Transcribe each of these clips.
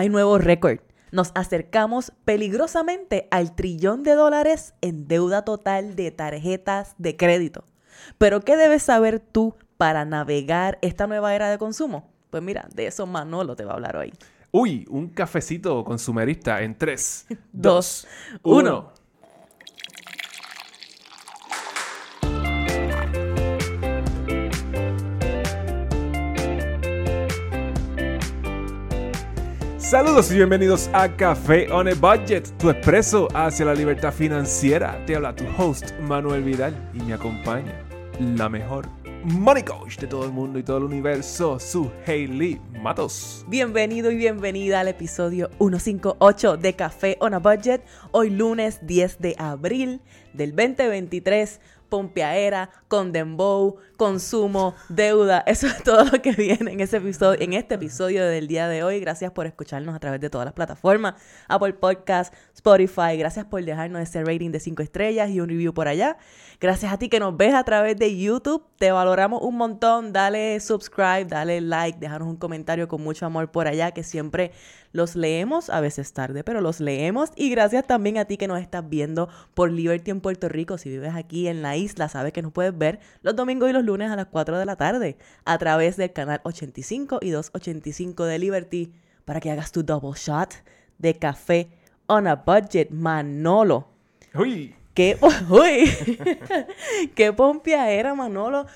hay nuevo récord. Nos acercamos peligrosamente al trillón de dólares en deuda total de tarjetas de crédito. Pero ¿qué debes saber tú para navegar esta nueva era de consumo? Pues mira, de eso Manolo te va a hablar hoy. Uy, un cafecito consumerista en 3, Dos, 2, uno. 1. Saludos y bienvenidos a Café on a Budget, tu expreso hacia la libertad financiera. Te habla tu host Manuel Vidal y me acompaña la mejor money coach de todo el mundo y todo el universo, su Hailey Matos. Bienvenido y bienvenida al episodio 158 de Café on a Budget. Hoy lunes 10 de abril del 2023. Pompeaera, con dembow, consumo, deuda. Eso es todo lo que viene en, ese episodio, en este episodio del día de hoy. Gracias por escucharnos a través de todas las plataformas. Apple Podcast, Spotify. Gracias por dejarnos ese rating de 5 estrellas y un review por allá. Gracias a ti que nos ves a través de YouTube. Te valoramos un montón. Dale subscribe, dale like, déjanos un comentario con mucho amor por allá que siempre los leemos, a veces tarde, pero los leemos. Y gracias también a ti que nos estás viendo por Liberty en Puerto Rico. Si vives aquí en la isla, sabes que nos puedes ver los domingos y los lunes a las 4 de la tarde a través del canal 85 y 285 de Liberty para que hagas tu double shot de café on a budget, Manolo. Uy, ¿Qué, uy, qué pompia era, Manolo?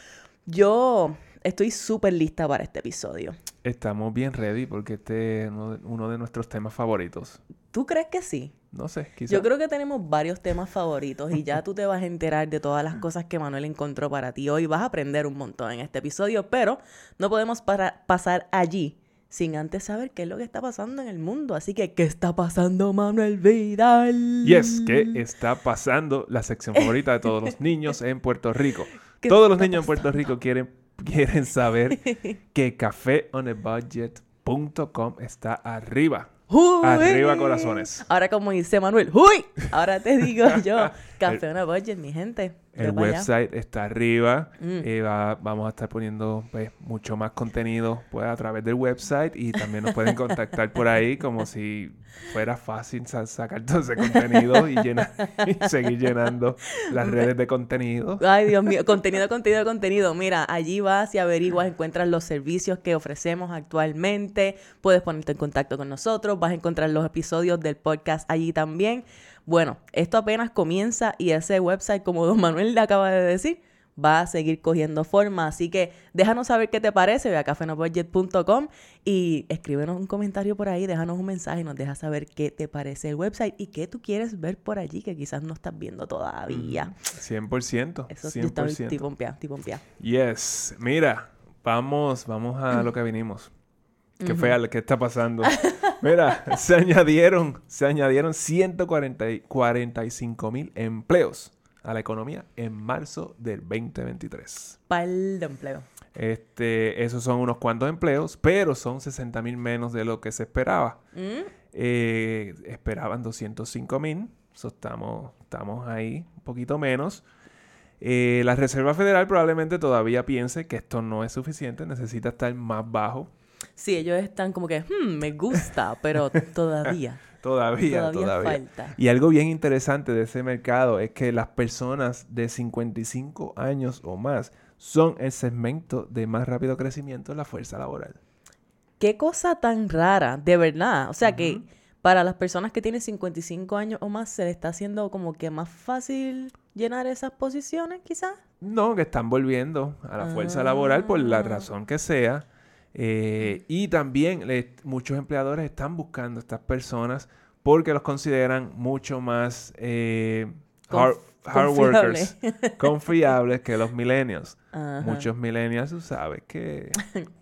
Yo estoy súper lista para este episodio. Estamos bien ready porque este es uno de, uno de nuestros temas favoritos. ¿Tú crees que sí? No sé, quizás. Yo creo que tenemos varios temas favoritos y ya tú te vas a enterar de todas las cosas que Manuel encontró para ti hoy. Vas a aprender un montón en este episodio, pero no podemos para- pasar allí sin antes saber qué es lo que está pasando en el mundo. Así que, ¿qué está pasando, Manuel Vidal? Y es que está pasando la sección favorita de todos los niños en Puerto Rico. ¿Qué Todos los niños en Puerto Rico quieren, quieren saber que cafeonabudget.com está arriba. ¡Uy! Arriba, corazones. Ahora como dice Manuel, ¡Uy! Ahora te digo yo, Café on a Budget, mi gente. El allá. website está arriba. Mm. eh, va- vamos a estar poniendo pues, mucho más contenido pues, a través del website y también nos pueden contactar por ahí como si fuera fácil sa- sacar todo ese contenido y, llenar, y seguir llenando las redes de contenido. Ay, Dios mío, contenido, contenido, contenido. Mira, allí vas y averiguas, encuentras los servicios que ofrecemos actualmente, puedes ponerte en contacto con nosotros, vas a encontrar los episodios del podcast allí también. Bueno, esto apenas comienza y ese website, como don Manuel le acaba de decir, va a seguir cogiendo forma. Así que déjanos saber qué te parece, ve a cafenobudget.com y escríbenos un comentario por ahí, déjanos un mensaje y nos dejas saber qué te parece el website y qué tú quieres ver por allí que quizás no estás viendo todavía. 100%. Eso sí está 100%. tipo pompea, tipo pompea. Yes. Mira, vamos, vamos a lo que vinimos. ¿Qué fue? al- ¿Qué está pasando? Mira, se añadieron, se añadieron 145 mil empleos a la economía en marzo del 2023. Pal de empleo. Este, esos son unos cuantos empleos, pero son 60 mil menos de lo que se esperaba. Mm, Eh, esperaban 205 mil, so estamos, estamos ahí un poquito menos. Eh, la Reserva Federal probablemente todavía piense que esto no es suficiente, necesita estar más bajo. Sí, ellos están como que, "Hmm, me gusta, pero todavía, Todavía, todavía, todavía. falta. Y algo bien interesante de ese mercado es que las personas de 55 años o más son el segmento de más rápido crecimiento en la fuerza laboral. Qué cosa tan rara, de verdad. O sea que para las personas que tienen 55 años o más se le está haciendo como que más fácil llenar esas posiciones, quizás. No, que están volviendo a la fuerza laboral por la Ah. razón que sea. Eh, y también le- muchos empleadores están buscando a estas personas porque los consideran mucho más eh, hard, Conf- hard confiable. workers, confiables que los millennials. Ajá. Muchos millennials, tú sabes que...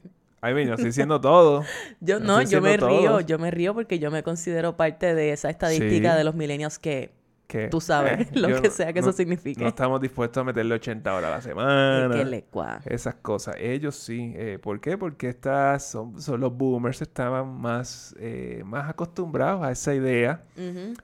Ay, mira, estoy diciendo todo. Yo no, yo me río, yo me río porque yo me considero parte de esa estadística Sí. de los millennials que Que, tú sabes eh, lo que sea que no- eso signifique. No estamos dispuestos a meterle 80 horas a la Es semana. que le. Esas cosas. Ellos sí. Eh, ¿Por qué? Porque estas son, son los boomers estaban más, eh, más acostumbrados a esa idea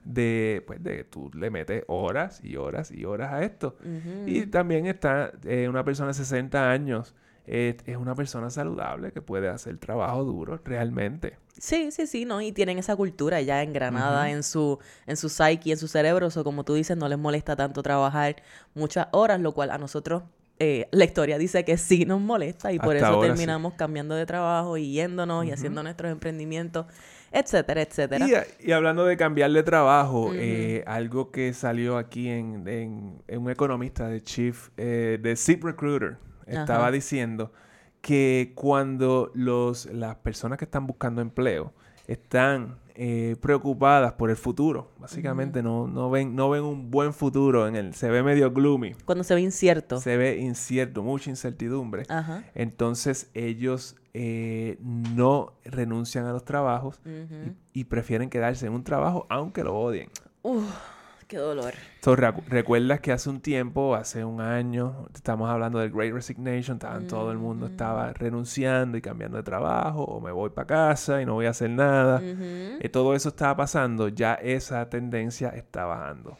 de, pues, de que tú le metes horas y horas y horas a esto. Y también está una persona de 60 años eh, es una persona saludable que puede hacer trabajo duro realmente. Sí, sí, sí, ¿no? Y tienen esa cultura ya engranada en su en su psyche, en su cerebro, o como tú dices, no les molesta tanto trabajar muchas horas, lo cual a nosotros eh, la historia dice que sí nos molesta y por eso terminamos cambiando de trabajo y yéndonos y haciendo nuestros emprendimientos, etcétera, etcétera. Y, hablando de cambiar de trabajo, eh, algo que salió aquí en, en, un economista de Chief, eh, de Zip Recruiter, estaba diciendo que cuando los, las personas que están buscando empleo están eh, preocupadas por el futuro. Básicamente no, no, ven, no ven un buen futuro en el... Se ve medio gloomy. Cuando se ve incierto. Se ve incierto, mucha incertidumbre. Entonces ellos eh, no renuncian a los trabajos y, prefieren quedarse en un trabajo aunque lo odien. Qué dolor. ¿Recuerdas que hace un tiempo, hace un año, estamos hablando del Great Resignation, todo el mundo estaba renunciando y cambiando de trabajo, o me voy para casa y no voy a hacer nada. Eh, todo eso estaba pasando, ya esa tendencia está bajando.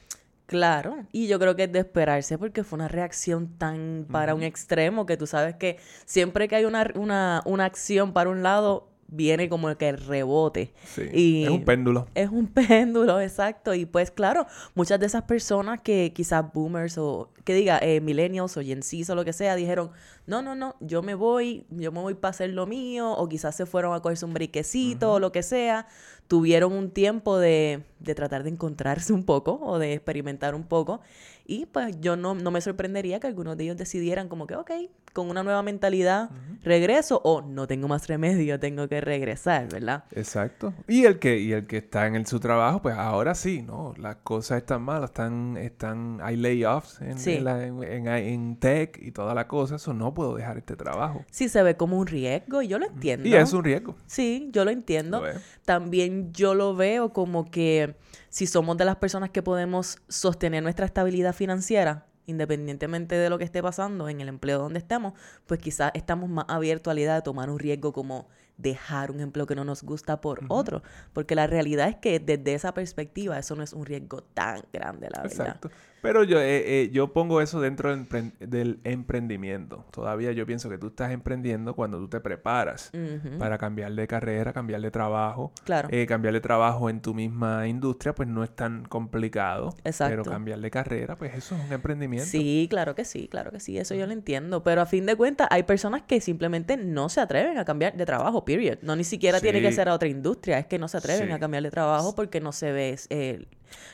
Claro, y yo creo que es de esperarse porque fue una reacción tan para un extremo que tú sabes que siempre que hay una, una, una acción para un lado, viene como que el rebote. Sí, es un péndulo. Es un péndulo, exacto. Y pues claro, muchas de esas personas que quizás boomers o que diga eh, millennials o Gen Z o lo que sea, dijeron, no, no, no, yo me voy, yo me voy para hacer lo mío, o quizás se fueron a cogerse un briquecito o lo que sea, tuvieron un tiempo de, de tratar de encontrarse un poco o de experimentar un poco. Y pues yo no, no me sorprendería que algunos de ellos decidieran como que, ok, con una nueva mentalidad, regreso o no tengo más remedio, tengo que regresar, ¿verdad? Exacto. Y el que, y el que está en su trabajo, pues ahora sí, ¿no? Las cosas están malas, están, están, hay layoffs en, en, tech y toda la cosa, eso no puedo dejar este trabajo. Sí, se ve como un riesgo y yo lo entiendo. Y es un riesgo. Sí, yo lo entiendo. También yo lo veo como que si somos de las personas que podemos sostener nuestra estabilidad financiera, independientemente de lo que esté pasando en el empleo donde estemos, pues quizás estamos más abiertos a la idea de tomar un riesgo como dejar un empleo que no nos gusta por otro, porque la realidad es que desde esa perspectiva eso no es un riesgo tan grande, la verdad. Exacto. Pero yo, eh, eh, yo pongo eso dentro del, emprendimiento. Todavía yo pienso que tú estás emprendiendo cuando tú te preparas para cambiar de carrera, cambiar de trabajo. Claro. Eh, cambiar de trabajo en tu misma industria, pues no es tan complicado. Exacto. Pero cambiar de carrera, pues eso es un emprendimiento. Sí, claro que sí, claro que sí. Eso yo lo entiendo. Pero a fin de cuentas, hay personas que simplemente no se atreven a cambiar de trabajo, period. No ni siquiera tiene que ser a otra industria. Es que no se atreven a cambiar de trabajo porque no se ve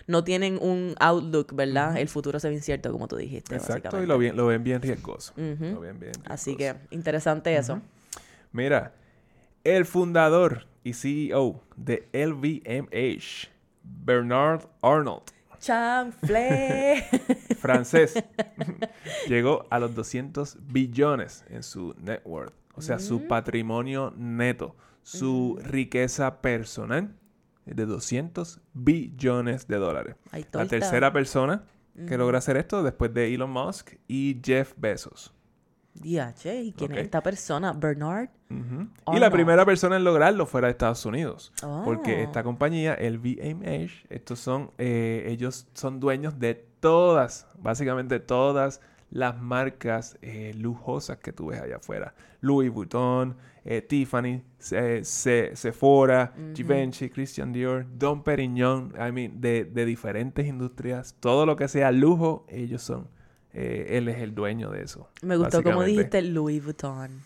no tienen un outlook, ¿verdad? El futuro se ve incierto, como tú dijiste. Exacto, y lo, lo ven bien riesgoso. Así que, interesante eso. Mira, el fundador y CEO de LVMH, Bernard Arnold. Chanfle. francés. llegó a los 200 billones en su net worth. O sea, su mm. patrimonio neto, su mm. riqueza personal de 200 billones de dólares. La tercera persona que logra hacer esto después de Elon Musk y Jeff Bezos. Diache, ¿y quién es esta persona? Bernard. y la primera persona en lograrlo fuera de Estados Unidos. Porque oh. esta compañía, el VMH, estos son, eh, ellos son dueños de todas, básicamente todas las marcas eh, lujosas que tú ves allá afuera. Louis Vuitton, eh, Tiffany, Sephora, Givenchy, Christian Dior, Don Perignon, I mean, de, diferentes industrias. Todo lo que sea lujo, ellos son. Eh, él es el dueño de eso. Me gustó como dijiste Louis Vuitton.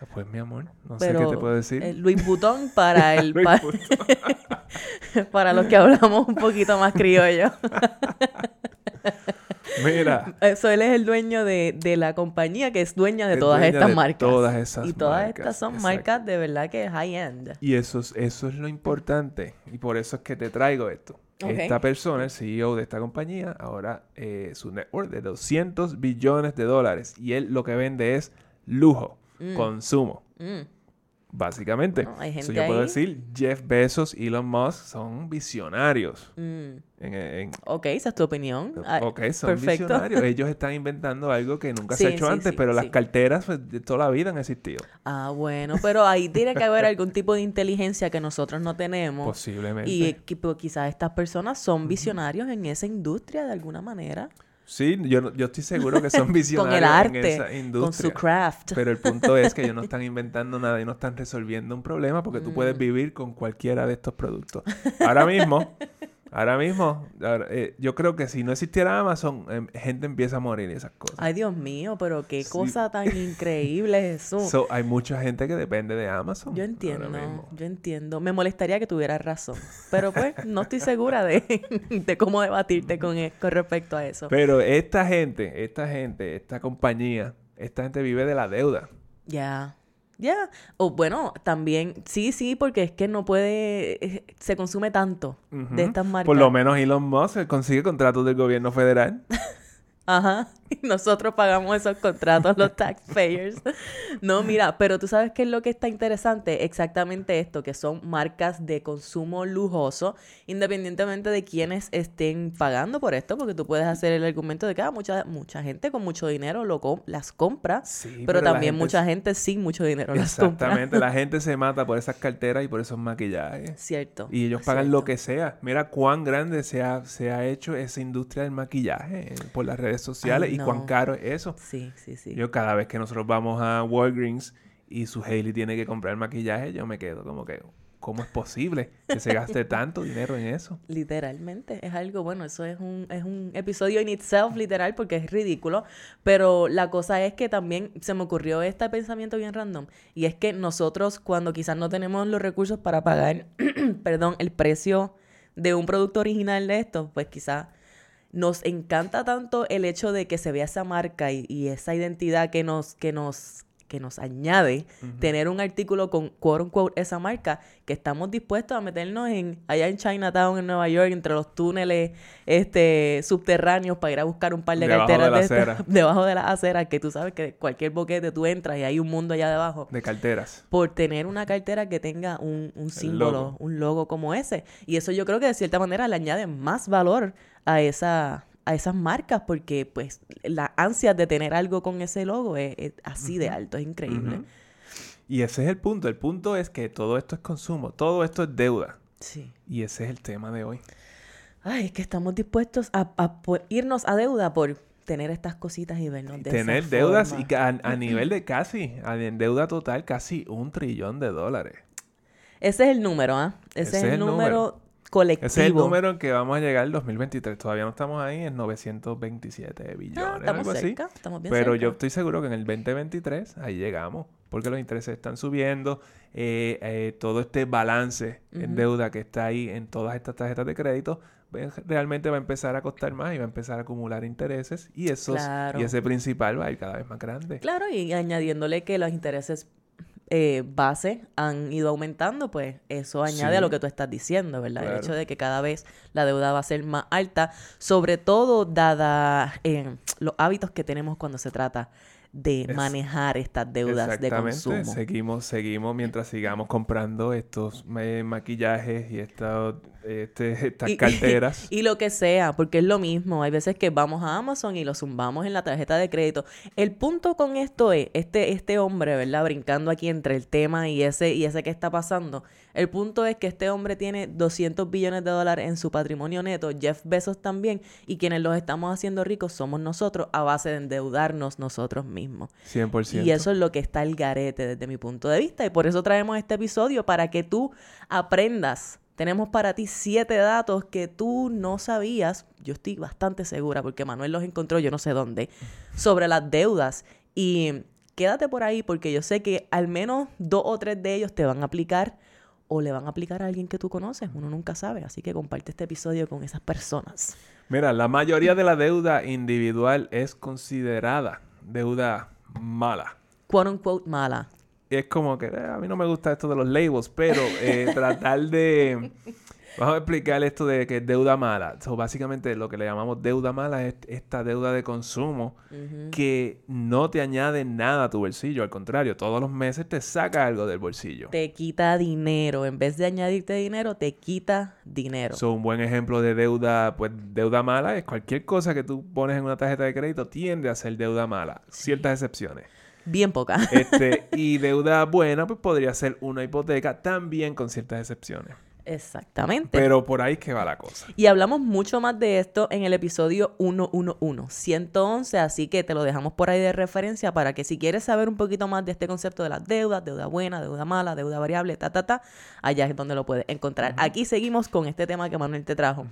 Ah, pues mi amor, no sé qué te puedo decir. Louis Vuitton para el para los que hablamos un poquito más criollo. Mira. Eso él es el dueño de, la compañía que es dueña de todas estas marcas. Todas esas Y todas estas son marcas de verdad que high-end. Y eso es, eso es lo importante. Y por eso es que te traigo esto. Esta persona, el CEO de esta compañía, ahora eh, su network de 200 billones de dólares. Y él lo que vende es lujo, mm. consumo. Mm. Básicamente. eso yo puedo decir, Jeff Bezos, y Elon Musk son visionarios. Mm. ok, esa es tu opinión. Ah, ok, son visionarios. Ellos están inventando algo que nunca se ha hecho antes, pero las carteras pues, de toda la vida han existido. Ah, bueno, pero ahí tiene que haber algún tipo de inteligencia que nosotros no tenemos. Posiblemente. Y pues, quizás estas personas son visionarios en esa industria de alguna manera. Sí, yo, yo estoy seguro que son con visionarios el arte, en esa con industria. su craft. Pero el punto es que ellos no están inventando nada y no están resolviendo un problema porque tú Mm. puedes vivir con cualquiera de estos productos. Ahora mismo, ahora mismo, ahora, eh, yo creo que si no existiera Amazon, em, gente empieza a morir y esas cosas. Ay, Dios mío, pero qué Sí. cosa tan increíble, Jesús. So, hay mucha gente que depende de Amazon. Yo entiendo, yo entiendo. Me molestaría que tuvieras razón. Pero pues no estoy segura de, de cómo debatirte con, e- con respecto a eso. Pero esta gente, esta gente, esta compañía, esta gente vive de la deuda. Ya, ya. O bueno, también, sí, sí, porque es que no puede, eh, se consume tanto de estas marcas. Por lo menos Elon Musk consigue contratos del gobierno federal. Ajá. Y nosotros pagamos esos contratos, los taxpayers. No, mira, pero tú sabes qué es lo que está interesante, exactamente esto, que son marcas de consumo lujoso, independientemente de quienes estén pagando por esto, porque tú puedes hacer el argumento de que ah, mucha, mucha gente con mucho dinero lo com- las compra, Sí, pero, también gente mucha gente sin mucho dinero las compra. Exactamente, la gente se mata por esas carteras y por esos maquillajes. Cierto. Y ellos pagan lo que sea. Mira cuán grande se ha, se ha hecho esa industria del maquillaje eh, por las redes sociales Ay, y cuán caro es eso. Sí, sí, sí. Yo cada vez que nosotros vamos a Walgreens y su Hailey tiene que comprar maquillaje, yo me quedo como que, ¿cómo es posible que se gaste tanto dinero en eso? Literalmente, es algo, bueno, eso es un, es un episodio in itself, literal, porque es ridículo, pero la cosa es que también se me ocurrió este pensamiento bien random, y es que nosotros cuando quizás no tenemos los recursos para pagar, perdón, el precio de un producto original de esto, pues quizás nos encanta tanto el hecho de que se vea esa marca y, y esa identidad que nos, que nos, que nos añade tener un artículo con quote unquote esa marca, que estamos dispuestos a meternos en allá en Chinatown, en Nueva York, entre los túneles este subterráneos para ir a buscar un par de Debajo carteras de la de acera. debajo de las aceras, que tú sabes que cualquier boquete tú entras y hay un mundo allá debajo De carteras. por tener una cartera que tenga un, un símbolo, logo. un logo como ese. Y eso yo creo que de cierta manera le añade más valor a esa a esas marcas porque pues la ansia de tener algo con ese logo es, es así de alto, es increíble. Y ese es el punto. El punto es que todo esto es consumo, todo esto es deuda. Sí. Y ese es el tema de hoy. Ay, es que estamos dispuestos a, a irnos a deuda por tener estas cositas y vernos de Tener esa deudas forma. y a, a nivel de casi, a en deuda total, casi un trillón de dólares. Ese es el número, ¿ah? Ese, es el número, colectivo. Ese es el número en que vamos a llegar en 2023. Todavía no estamos ahí en 927 billones, Ah, estamos algo así. cerca, estamos bien Pero cerca. yo estoy seguro que en el 2023 ahí llegamos. Porque los intereses están subiendo. eh, eh, todo este balance en deuda que está ahí en todas estas tarjetas de crédito realmente va a empezar a costar más y va a empezar a acumular intereses. Y, esos, Claro. y ese principal va a ir cada vez más grande. Claro, y añadiéndole que los intereses eh, base han ido aumentando, pues eso añade a lo que tú estás diciendo, ¿verdad? El hecho de que cada vez la deuda va a ser más alta, sobre todo dada eh, los hábitos que tenemos cuando se trata de Es- manejar estas deudas de consumo. Seguimos, seguimos mientras sigamos comprando estos eh, maquillajes y estos, este, estas Y- carteras. Y lo que sea, porque es lo mismo. Hay veces que vamos a Amazon y lo zumbamos en la tarjeta de crédito. El punto con esto es, este, este hombre, ¿verdad? Brincando aquí entre el tema y ese, y ese que está pasando. El punto es que este hombre tiene 200 billones de dólares en su patrimonio neto, Jeff Bezos también, y quienes los estamos haciendo ricos somos nosotros a base de endeudarnos nosotros mismos. 100%. Y eso es lo que está el garete desde mi punto de vista. Y por eso traemos este episodio para que tú aprendas. Tenemos para ti siete datos que tú no sabías. Yo estoy bastante segura porque Manuel los encontró, yo no sé dónde, sobre las deudas. Y quédate por ahí porque yo sé que al menos dos o tres de ellos te van a aplicar o le van a aplicar a alguien que tú conoces. Uno nunca sabe. Así que comparte este episodio con esas personas. Mira, la mayoría de la deuda individual es considerada deuda mala. Quote unquote mala. Es como que eh, a mí no me gusta esto de los labels, pero eh, tratar de... Vamos a explicar esto de que es deuda mala. So, básicamente lo que le llamamos deuda mala es esta deuda de consumo que no te añade nada a tu bolsillo. Al contrario, todos los meses te saca algo del bolsillo. te quita dinero. En vez de añadirte dinero, te quita dinero. So, un buen ejemplo de deuda, pues deuda mala es cualquier cosa que tú pones en una tarjeta de crédito tiende a ser deuda mala. Ciertas excepciones. Bien poca. Este, y deuda buena, pues podría ser una hipoteca también con ciertas excepciones. Exactamente. Pero por ahí que va la cosa. Y hablamos mucho más de esto en el episodio 111, 111, así que te lo dejamos por ahí de referencia para que si quieres saber un poquito más de este concepto de las deudas, deuda buena, deuda mala, deuda variable, ta, ta, ta, allá es donde lo puedes encontrar. Aquí seguimos con este tema que Manuel te trajo.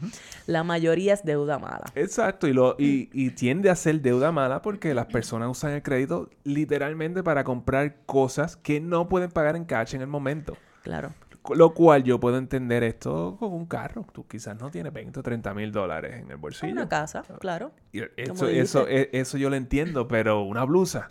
La mayoría es deuda mala. Exacto, y, lo, y, y tiende a ser deuda mala porque las personas usan el crédito literalmente para comprar cosas que no pueden pagar en cash en el momento. Claro. Lo cual yo puedo entender esto con un carro. Tú quizás no tienes 20 o 30 mil dólares en el bolsillo. Una casa, claro. Y eso, eso, e- eso yo lo entiendo, pero una blusa,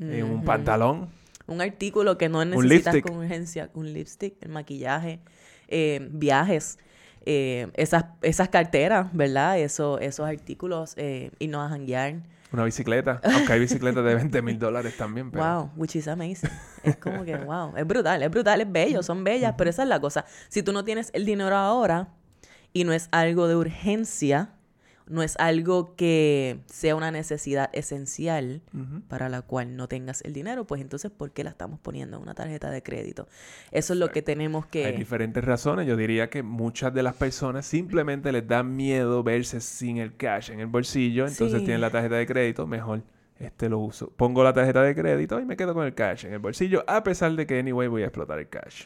eh, un pantalón, Un artículo que no necesitas con urgencia. Un lipstick, el maquillaje, eh, viajes, eh, esas, esas carteras, ¿verdad? Eso, esos artículos, eh, irnos a janguear. Una bicicleta. Aunque hay bicicletas de 20 mil dólares también. Pero... Wow, which is amazing. Es como que, wow, es brutal, es brutal, es bello, son bellas, pero esa es la cosa. Si tú no tienes el dinero ahora y no es algo de urgencia, no es algo que sea una necesidad esencial para la cual no tengas el dinero, pues entonces, ¿por qué la estamos poniendo en una tarjeta de crédito? Eso es lo que tenemos Hay que... diferentes razones. Yo diría que muchas de las personas simplemente les da miedo verse sin el cash en el bolsillo. Entonces Sí. tienen la tarjeta de crédito. Mejor este lo uso. Pongo la tarjeta de crédito y me quedo con el cash en el bolsillo. A pesar de que anyway voy a explotar el cash.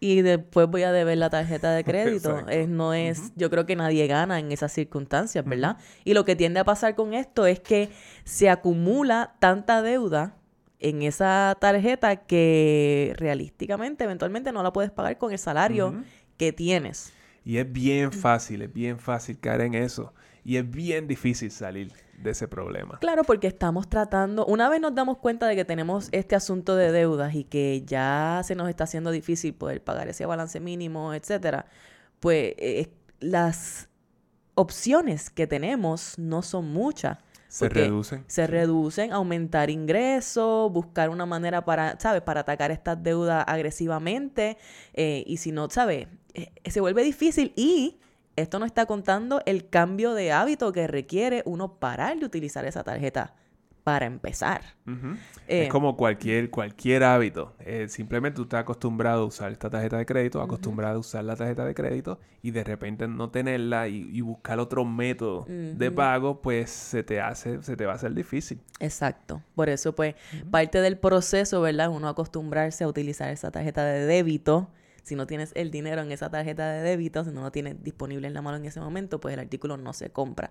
Y después voy a deber la tarjeta de crédito. Es, no es, yo creo que nadie gana en esas circunstancias, ¿verdad? Y lo que tiende a pasar con esto es que se acumula tanta deuda en esa tarjeta que realísticamente, eventualmente no la puedes pagar con el salario que tienes. Y es bien fácil, es bien fácil caer en eso. Y es bien difícil salir de ese problema. Claro, porque estamos tratando, una vez nos damos cuenta de que tenemos este asunto de deudas y que ya se nos está haciendo difícil poder pagar ese balance mínimo, etcétera, pues eh, las opciones que tenemos no son muchas. Se reducen. Se reducen, aumentar ingresos, buscar una manera para, ¿sabes? Para atacar estas deudas agresivamente. eh, y si no, ¿sabes? Eh, se vuelve difícil y esto no está contando el cambio de hábito que requiere uno parar de utilizar esa tarjeta para empezar. Eh, es como cualquier, cualquier hábito. Eh, simplemente tú estás acostumbrado a usar esta tarjeta de crédito, acostumbrado a usar la tarjeta de crédito y de repente no tenerla y, y buscar otro método de pago, pues se te hace, se te va a hacer difícil. Exacto. Por eso, pues, parte del proceso, ¿verdad? Uno acostumbrarse a utilizar esa tarjeta de débito. Si no tienes el dinero en esa tarjeta de débito, si no lo tienes disponible en la mano en ese momento, pues el artículo no se compra.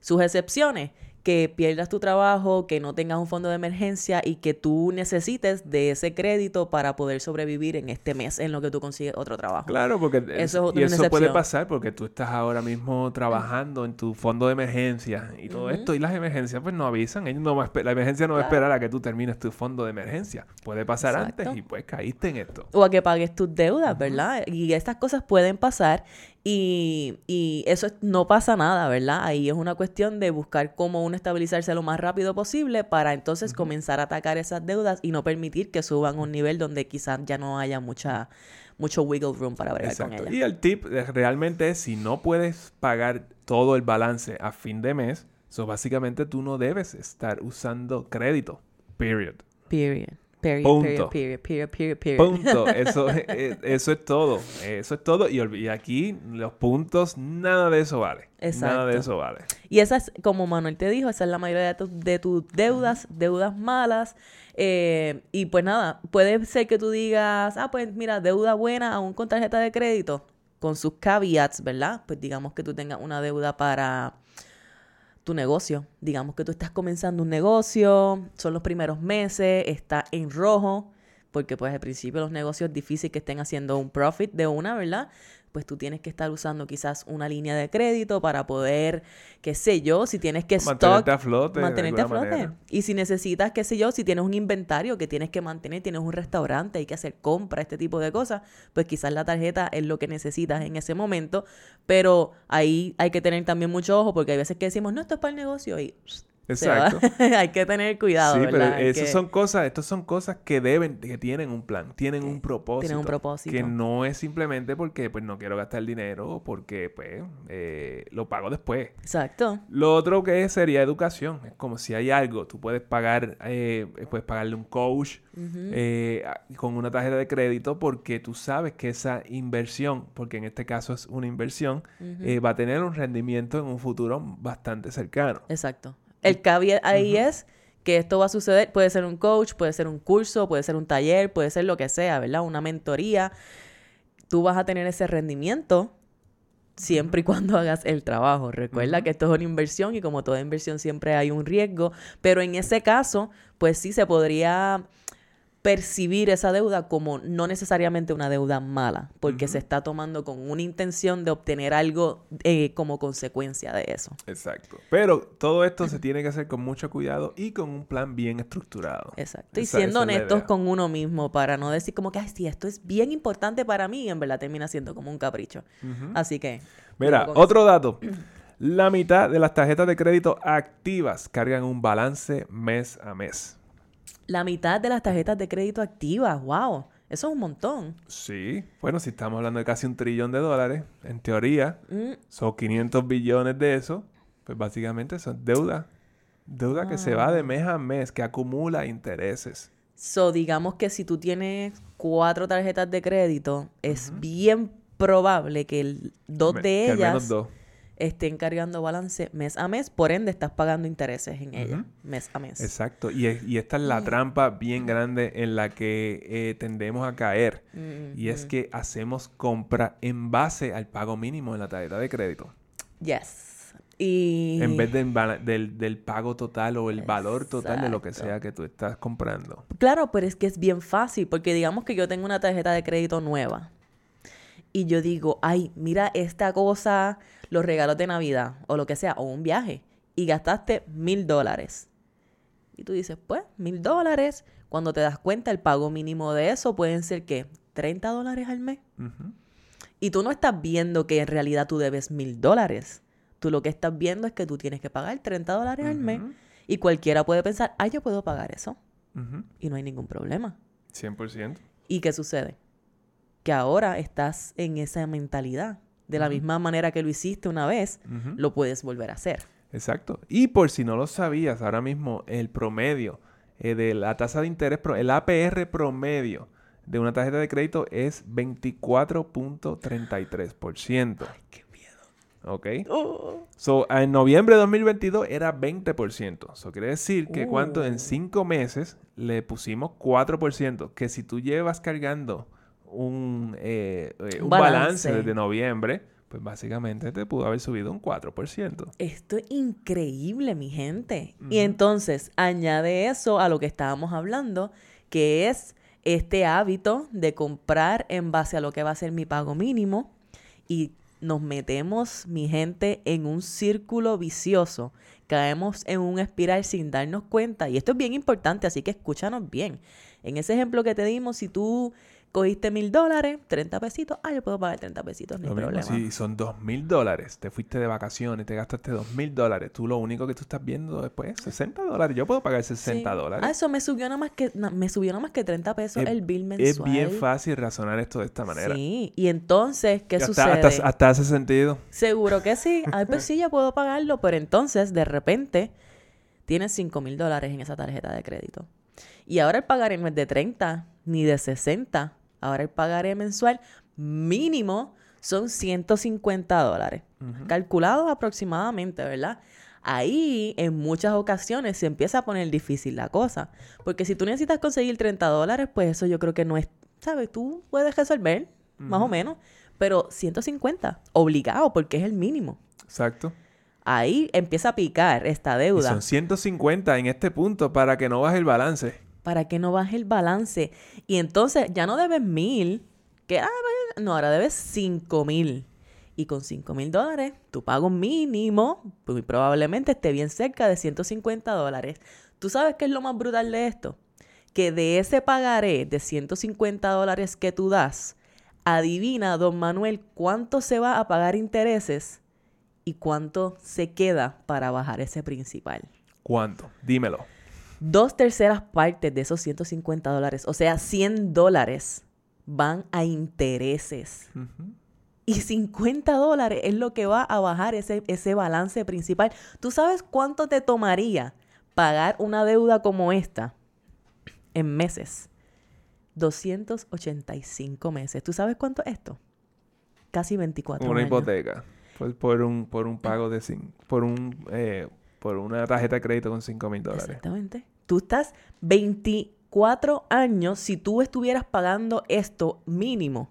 Sus excepciones, que pierdas tu trabajo, que no tengas un fondo de emergencia y que tú necesites de ese crédito para poder sobrevivir en este mes en lo que tú consigues otro trabajo. Claro, porque Eso es y eso puede pasar porque tú estás ahora mismo trabajando en tu fondo de emergencia y todo esto y las emergencias pues no avisan, ellos no va a esper- la emergencia no va a esperar a que tú termines tu fondo de emergencia. Puede pasar Exacto. antes y pues caíste en esto. o a que pagues tus deudas, ¿verdad? Y estas cosas pueden pasar y, y eso es- no pasa nada, ¿verdad? Ahí es una cuestión de buscar cómo uno estabilizarse lo más rápido posible para entonces comenzar a atacar esas deudas y no permitir que suban a un nivel donde quizás ya no haya mucha mucho wiggle room para bregar con Exacto. ellas. Y el tip realmente es si no puedes pagar todo el balance a fin de mes, so básicamente tú no debes estar usando crédito. Period. Period. Period, Punto. period, period, period, period, period. Punto. Eso, eh, eso es todo. Eso es todo. Y, aquí los puntos, nada de eso vale. Nada de Exacto. eso vale. Y esa es, como Manuel te dijo, esa es la mayoría de, tu- de tus deudas, deudas malas. Eh, y pues nada, puede ser que tú digas, ah, pues mira, deuda buena aún con tarjeta de crédito, con sus caveats, ¿verdad? Pues digamos que tú tengas una deuda para tu negocio. Digamos que tú estás comenzando un negocio, son los primeros meses, está en rojo, porque pues al principio los negocios es difícil que estén haciendo un profit de una, ¿verdad? Pues tú tienes que estar usando quizás una línea de crédito para poder, qué sé yo, si tienes que stock, Mantenerte a flote. mantenerte a flote. manera. Y si necesitas, qué sé yo, si tienes un inventario que tienes que mantener, tienes un restaurante, hay que hacer compra, este tipo de cosas, pues quizás la tarjeta es lo que necesitas en ese momento, pero ahí hay que tener también mucho ojo porque hay veces que decimos, no, esto es para el negocio y pss, Exacto. hay que tener cuidado, Sí, ¿verdad? pero esas que- son cosas, estas son cosas que deben, que tienen un plan, tienen un propósito. tienen un propósito. Que no es simplemente porque pues no quiero gastar dinero o porque pues eh, lo pago después. Exacto. Lo otro que sería educación. Es como si hay algo, tú puedes pagar, eh, puedes pagarle un coach eh, con una tarjeta de crédito porque tú sabes que esa inversión, porque en este caso es una inversión, eh, va a tener un rendimiento en un futuro bastante cercano. Exacto. El caveat ahí es que esto va a suceder, puede ser un coach, puede ser un curso, puede ser un taller, puede ser lo que sea, ¿verdad? Una mentoría. Tú vas a tener ese rendimiento siempre y cuando hagas el trabajo. Recuerda que esto es una inversión y como toda inversión siempre hay un riesgo, pero en ese caso, pues sí se podría percibir esa deuda como no necesariamente una deuda mala, porque se está tomando con una intención de obtener algo eh, como consecuencia de eso. Exacto. Pero todo esto se tiene que hacer con mucho cuidado y con un plan bien estructurado. Exacto. Y siendo honestos con uno mismo para no decir como que, ay, sí, esto es bien importante para mí y en verdad termina siendo como un capricho. Así que... Mira, otro dato. La mitad de las tarjetas de crédito activas cargan un balance mes a mes. La mitad de las tarjetas de crédito activas, wow, eso es un montón. Sí. Bueno, si estamos hablando de casi un trillón de dólares, en teoría, Mm, son 500 billones de eso, pues básicamente son deuda. Deuda que se va de mes a mes, que acumula intereses. So, digamos que si tú tienes cuatro tarjetas de crédito, es bien probable que el- dos Me- de que al menos ellas dos. Estén cargando balance mes a mes, por ende estás pagando intereses en ellas, mes a mes. Exacto. Y, es- y esta es la trampa bien grande en la que eh, tendemos a caer. Mm, Y es que hacemos compra en base al pago mínimo en la tarjeta de crédito. Yes. Y... En vez de del, del pago total o el valor total de lo que sea que tú estás comprando. Claro, pero es que es bien fácil, porque digamos que yo tengo una tarjeta de crédito nueva y yo digo, ay, mira esta cosa, los regalos de Navidad o lo que sea, o un viaje, y gastaste mil dólares. Y tú dices, pues, mil dólares, cuando te das cuenta, el pago mínimo de eso pueden ser, ¿qué? 30 dólares al mes. Y tú no estás viendo que en realidad tú debes mil dólares. Tú lo que estás viendo es que tú tienes que pagar 30 dólares al mes. Y cualquiera puede pensar, ay, yo puedo pagar eso. Y no hay ningún problema. 100%. ¿Y qué sucede? Que ahora estás en esa mentalidad. De la misma manera que lo hiciste una vez, lo puedes volver a hacer. Exacto. Y por si no lo sabías, ahora mismo el promedio eh, de la tasa de interés, el APR promedio de una tarjeta de crédito es 24.33%. ¡Qué miedo! ¿Ok? Oh. So, en noviembre de 2022 era 20%. Eso quiere decir que cuánto Uh. en 5 meses le pusimos 4%. Que si tú llevas cargando un, eh, eh, Un un balance. balance. desde noviembre, pues básicamente te pudo haber subido un 4%. Esto es increíble, mi gente. Y entonces añade eso a lo que estábamos hablando, que es este hábito de comprar en base a lo que va a ser mi pago mínimo y nos metemos, mi gente, en un círculo vicioso. Caemos en un espiral sin darnos cuenta. Y esto es bien importante, así que escúchanos bien. En ese ejemplo que te dimos, si tú cogiste mil dólares, 30 pesitos, ah, yo puedo pagar 30 pesitos, no hay problema. si son dos mil dólares, te fuiste de vacaciones, te gastaste dos mil dólares, tú lo único que tú estás viendo después es 60 dólares. Yo puedo pagar 60 Sí. dólares. Ah, eso me subió nada más que, na- me subió nada más que 30 pesos Es- el bill mensual. Es bien fácil razonar esto de esta manera. Sí, y entonces, ¿qué hasta, sucede? hasta- hasta hace sentido. Seguro que sí. Ay, pues sí, ya puedo pagarlo, pero entonces, de repente, tienes 5 mil dólares en esa tarjeta de crédito. Y ahora el pagaré no es de 30 ni de 60. Ahora el pagaré mensual mínimo son 150 dólares. Calculados aproximadamente, ¿verdad? Ahí, en muchas ocasiones, se empieza a poner difícil la cosa. Porque si tú necesitas conseguir 30 dólares, pues eso yo creo que no es, ¿sabes? Tú puedes resolver, más o menos. Pero 150, obligado, porque es el mínimo. Exacto. Ahí empieza a picar esta Y deuda. son 150 en este punto para que no baje el balance. Para que no baje el balance. Y entonces ya no debes mil, que ah, no, ahora debes cinco mil. Y con cinco mil dólares, tu pago mínimo, pues, probablemente esté bien cerca de 150 dólares. ¿Tú sabes qué es lo más brutal de esto? Que de ese pagaré de 150 dólares que tú das, adivina, don Manuel, cuánto se va a pagar intereses y cuánto se queda para bajar ese principal. ¿Cuánto? Dímelo. Dos terceras partes de esos 150 dólares, o sea, 100 dólares, van a intereses. Y 50 dólares es lo que va a bajar ese, ese balance principal. ¿Tú sabes cuánto te tomaría pagar una deuda como esta en meses? 285 meses. ¿Tú sabes cuánto es esto? Casi 24 Una años. hipoteca. Por, por un, por un pago de cin- por un eh, por una tarjeta de crédito con 5 mil dólares. Exactamente. Tú estás 24 años si tú estuvieras pagando esto mínimo.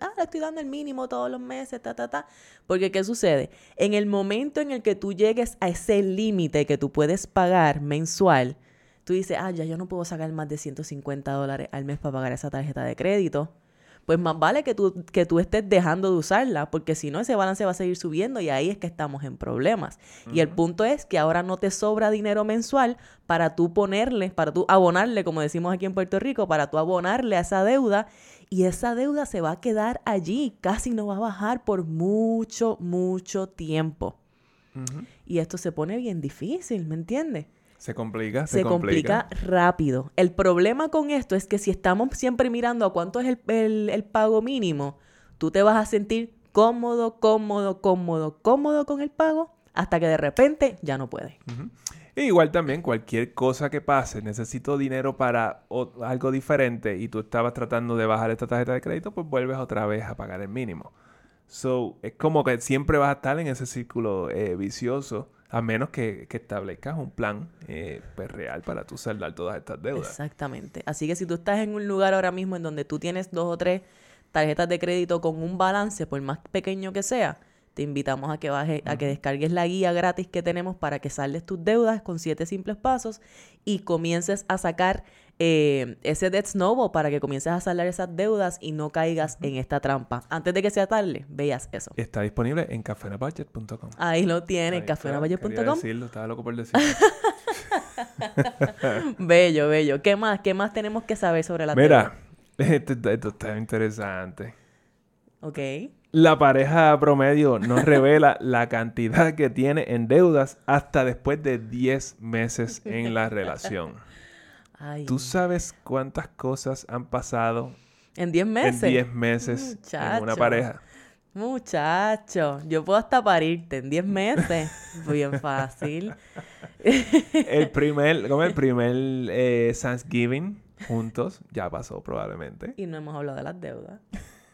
Ah, le estoy dando el mínimo todos los meses, ta, ta, ta. Porque, ¿qué sucede? En el momento en el que tú llegues a ese límite que tú puedes pagar mensual, tú dices, ah, ya yo no puedo sacar más de 150 dólares al mes para pagar esa tarjeta de crédito. Pues más vale que tú, que tú estés dejando de usarla, porque si no, ese balance va a seguir subiendo y ahí es que estamos en problemas. Y el punto es que ahora no te sobra dinero mensual para tú ponerle, para tú abonarle, como decimos aquí en Puerto Rico, para tú abonarle a esa deuda y esa deuda se va a quedar allí, casi no va a bajar por mucho, mucho tiempo. Y esto se pone bien difícil, ¿me entiendes? Se complica, se, se complica. rápido. El problema con esto es que si estamos siempre mirando a cuánto es el, el- el pago mínimo, tú te vas a sentir cómodo, cómodo, cómodo, cómodo con el pago hasta que de repente ya no puedes. E igual también cualquier cosa que pase, necesito dinero para algo diferente y tú estabas tratando de bajar esta tarjeta de crédito, pues vuelves otra vez a pagar el mínimo. So, es como que siempre vas a estar en ese círculo eh, vicioso, a menos que, que establezcas un plan eh, pues, real para tú saldar todas estas deudas. Exactamente. Así que si tú estás en un lugar ahora mismo en donde tú tienes dos o tres tarjetas de crédito con un balance, por más pequeño que sea, te invitamos a que bajes, a que descargues la guía gratis que tenemos para que saldes tus deudas con siete simples pasos y comiences a sacar eh, ese debt snowball para que comiences a saldar esas deudas y no caigas en esta trampa. Antes de que sea tarde, veas eso. Está disponible en cafenabudget.com. Ahí lo quería cafenabudget.com. decirlo, estaba loco por decirlo. Bello, bello. ¿Qué más? ¿Qué más tenemos que saber sobre la Mira, esto, esto está interesante. Ok. La pareja promedio no revela la cantidad que tiene en deudas hasta después de 10 meses en la relación. Ay. ¿Tú sabes cuántas cosas han pasado En 10 meses. en 10 meses en Muchacho. una pareja? Muchacho, yo puedo hasta parirte en 10 meses. Bien fácil. El primer, como el primer eh, Thanksgiving juntos, ya pasó probablemente. Y no hemos hablado de las deudas.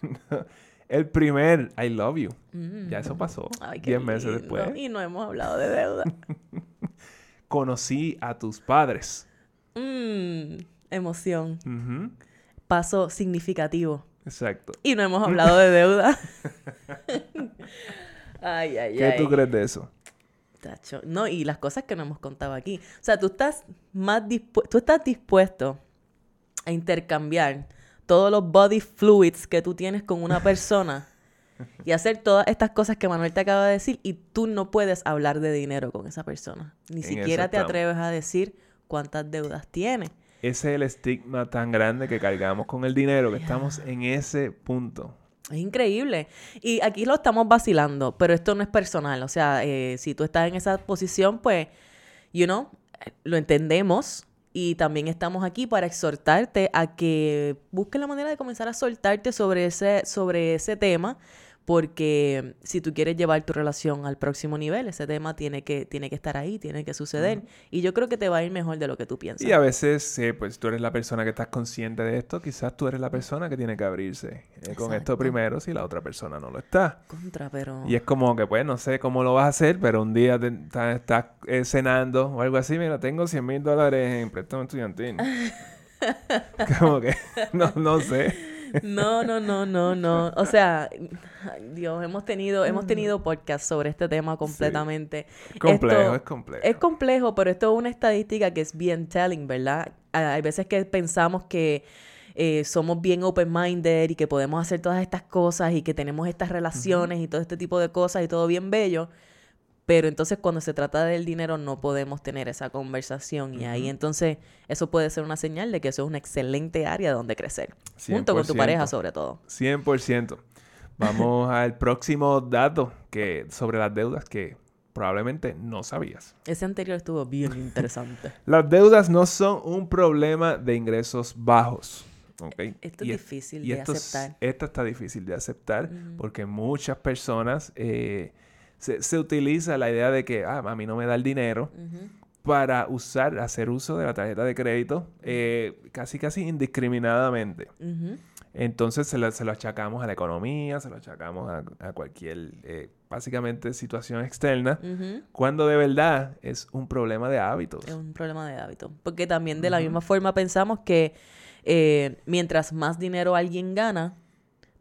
El primer I love you, Mm. ya eso pasó. Ay, qué 10 meses después. Y no hemos hablado de deuda. Conocí a tus padres. Mm, emoción. Paso significativo. Exacto. Y no hemos hablado de deuda. ay, ay, ¿Qué ay. tú crees de eso? Tacho. No, y las cosas que no hemos contado aquí. O sea, tú estás más dispuesto, tú estás dispuesto a intercambiar todos los body fluids que tú tienes con una persona y hacer todas estas cosas que Manuel te acaba de decir y tú no puedes hablar de dinero con esa persona. Ni En siquiera te atreves a decir cuántas deudas tiene. Ese es el estigma tan grande que cargamos con el dinero, que estamos en ese punto. Es increíble. Y aquí lo estamos vacilando, pero esto no es personal. O sea, eh, si tú estás en esa posición, pues, you know, lo entendemos. Y también estamos aquí para exhortarte a que busques la manera de comenzar a soltarte sobre ese, sobre ese tema. Porque si tú quieres llevar tu relación al próximo nivel, ese tema tiene que, tiene que estar ahí, tiene que suceder. Y yo creo que te va a ir mejor de lo que tú piensas. Y a veces, eh, pues tú eres la persona que estás consciente de esto, quizás tú eres la persona que tiene que abrirse eh, con esto primero si la otra persona no lo está. Contra, pero... Y es como que, pues, no sé cómo lo vas a hacer, pero un día estás eh, cenando o algo así, mira, tengo 100 mil dólares en préstamo estudiantil. como que, no, no sé. No, no, no, no, no. O sea, Dios, hemos tenido, hemos tenido podcast sobre este tema completamente. Es complejo, Esto- es complejo. Es complejo, pero esto es una estadística que es bien telling, ¿verdad? Ah, Hay veces que pensamos que eh, somos bien open-minded y que podemos hacer todas estas cosas y que tenemos estas relaciones y todo este tipo de cosas y todo bien bello. Pero entonces cuando se trata del dinero no podemos tener esa conversación y ahí entonces eso puede ser una señal de que eso es una excelente área donde crecer. Junto con tu 100%. pareja sobre todo. 100%. Vamos al próximo dato que sobre las deudas que probablemente no sabías. Ese anterior estuvo bien interesante. Las deudas no son un problema de ingresos bajos. ¿ok? Esto Y es difícil y de esto es- aceptar. Esto está difícil de aceptar porque muchas personas eh, se, se utiliza la idea de que ah, a mí no me da el dinero para usar, hacer uso de la tarjeta de crédito eh, casi casi indiscriminadamente. Entonces se lo, se lo achacamos a la economía, se lo achacamos a, a cualquier, eh, básicamente, situación externa, cuando de verdad es un problema de hábitos. Es un problema de hábito. Porque también de la misma forma pensamos que eh, mientras más dinero alguien gana,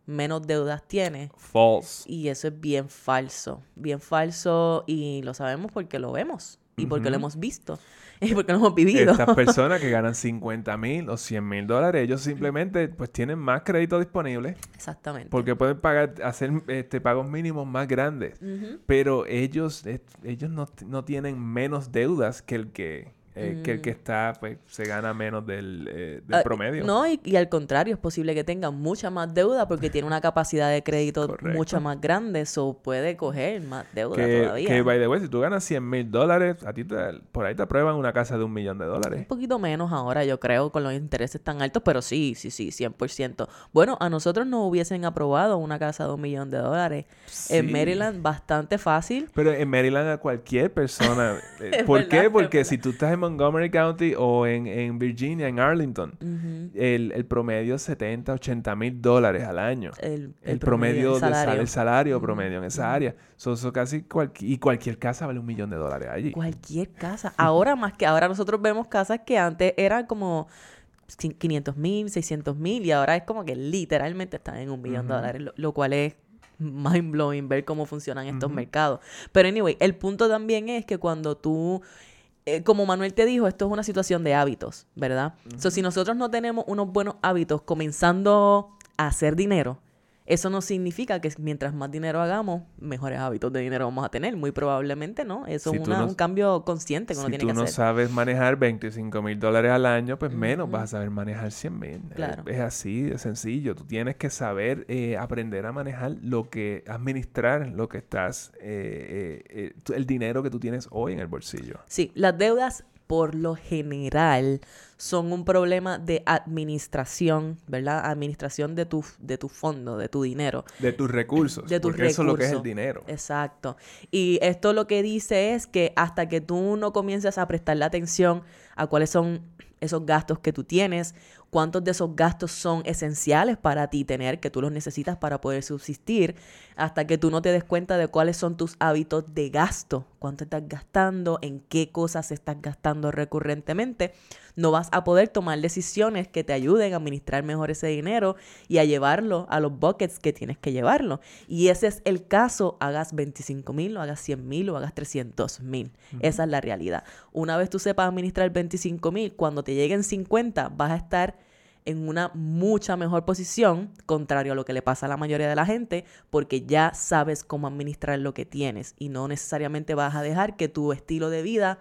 menos deudas tiene. False. Y eso es bien falso. Bien falso y lo sabemos porque lo vemos. Y porque lo hemos visto. Y porque lo hemos vivido. Estas personas que ganan 50 mil o 100 mil dólares, ellos simplemente pues tienen más crédito disponible Exactamente. porque pueden pagar, hacer este, pagos mínimos más grandes. Pero ellos, ellos no, no tienen menos deudas que el que, eh, que el que Mm. está, pues se gana menos del, eh, del Ah, promedio. No, y, y al contrario, es posible que tenga mucha más deuda porque tiene una capacidad de crédito Correcto. mucho más grande, so puede coger más deuda que, todavía. que, by the way, si tú ganas 100 mil dólares, a ti te- por ahí te aprueban una casa de un millón de Un dólares. poquito menos ahora, yo creo, con los intereses tan altos, pero sí, sí, sí, 100%. Bueno, a nosotros nos hubiesen aprobado una casa de un millón de dólares. En. Maryland, bastante fácil. Pero en Maryland a cualquier persona. eh, ¿Por verdad, qué? Porque si tú estás en Montgomery County o en, en Virginia, en Arlington, el, el promedio es 70, 80 mil dólares al año. el, El, promedio, el de salario. el salario promedio en esa área. So, so casi cualqui- y cualquier casa vale un millón de dólares allí. Cualquier casa. Ahora más que ahora nosotros vemos casas que antes eran como 500 mil, 600 mil y ahora es como que literalmente están en un millón de dólares, lo, lo cual es mind blowing ver cómo funcionan estos mercados. Pero anyway, el punto también es que cuando tú, eh, como Manuel te dijo, esto es una situación de hábitos, ¿verdad? So, si nosotros no tenemos unos buenos hábitos comenzando a hacer dinero, eso no significa que mientras más dinero hagamos, mejores hábitos de dinero vamos a tener. Muy probablemente no. Eso Si es tú una- no- un cambio consciente que uno Si tiene tú que no hacer. sabes manejar 25 mil dólares al año, pues menos vas a saber manejar 100 mil. Claro. Es así de sencillo. Tú tienes que saber eh, aprender a manejar lo que, administrar lo que estás, eh, eh, eh, tú- el dinero que tú tienes hoy en el bolsillo. Sí, las deudas por lo general son un problema de administración, ¿verdad? Administración de tu, de tu fondo, de tu dinero. De tus recursos. De tus porque eso es lo que es el recursos. dinero. Exacto. Y esto lo que dice es que hasta que tú no comiences a prestarle atención a cuáles son esos gastos que tú tienes, cuántos de esos gastos son esenciales para ti tener, que tú los necesitas para poder subsistir, hasta que tú no te des cuenta de cuáles son tus hábitos de gasto, cuánto estás gastando, en qué cosas estás gastando recurrentemente, no vas a poder tomar decisiones que te ayuden a administrar mejor ese dinero y a llevarlo a los buckets que tienes que llevarlo. Y ese es el caso, hagas 25 mil, o hagas 100 mil, o hagas 300 mil. Esa es la realidad. Una vez tú sepas administrar 25 mil, cuando te lleguen 50, vas a estar en una mucha mejor posición, contrario a lo que le pasa a la mayoría de la gente, porque ya sabes cómo administrar lo que tienes y no necesariamente vas a dejar que tu estilo de vida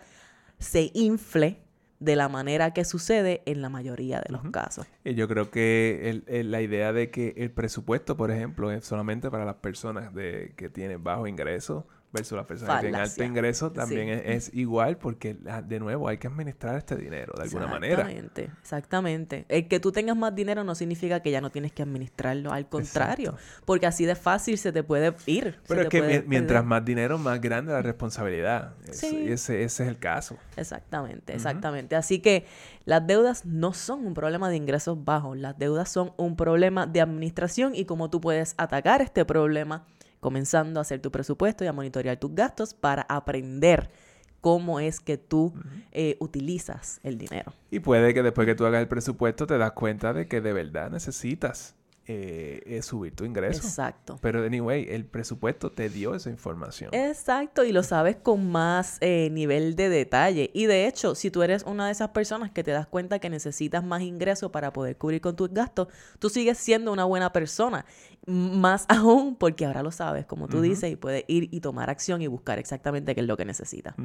se infle de la manera que sucede en la mayoría de los Ujú. casos. Y yo creo que el- el- la idea de que el presupuesto, por ejemplo, es solamente para las personas de, que tienen bajo ingreso versus las personas que tienen alto ingreso también Sí. es, es igual porque, de nuevo, hay que administrar este dinero de alguna manera. Exactamente, exactamente. El que tú tengas más dinero no significa que ya no tienes que administrarlo, al contrario, porque así de fácil se te puede ir. Pero es que mi- mientras más dinero, más grande la responsabilidad. Es- Sí. ese, ese es el caso. Exactamente, exactamente. Así que las deudas no son un problema de ingresos bajos, las deudas son un problema de administración y cómo tú puedes atacar este problema comenzando a hacer tu presupuesto y a monitorear tus gastos para aprender cómo es que tú eh, utilizas el dinero. Y puede que después que tú hagas el presupuesto te das cuenta de que de verdad necesitas eh, eh, subir tu ingreso. Exacto. Pero anyway, el presupuesto te dio esa información. Exacto, y lo sabes con más eh, nivel de detalle. Y de hecho, si tú eres una de esas personas que te das cuenta que necesitas más ingresos para poder cubrir con tus gastos, tú sigues siendo una buena persona. Más aún porque ahora lo sabes, como tú dices, y puedes ir y tomar acción y buscar exactamente qué es lo que necesitas.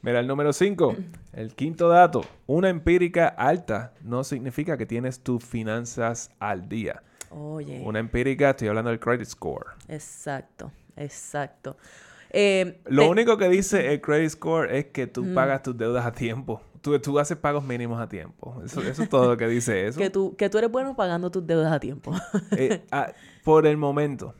Mira, el número 5, el quinto dato. Una empírica alta no significa que tienes tus finanzas al día. Oye. Una empírica, estoy hablando del credit score. Exacto, exacto. Eh, Lo te- único que dice el credit score es que tú Mm. pagas tus deudas a tiempo. Tú, tú haces pagos mínimos a tiempo. Eso, eso es todo lo que dice eso. que, tú, que tú eres bueno pagando tus deudas a tiempo. Eh, ah, por el momento,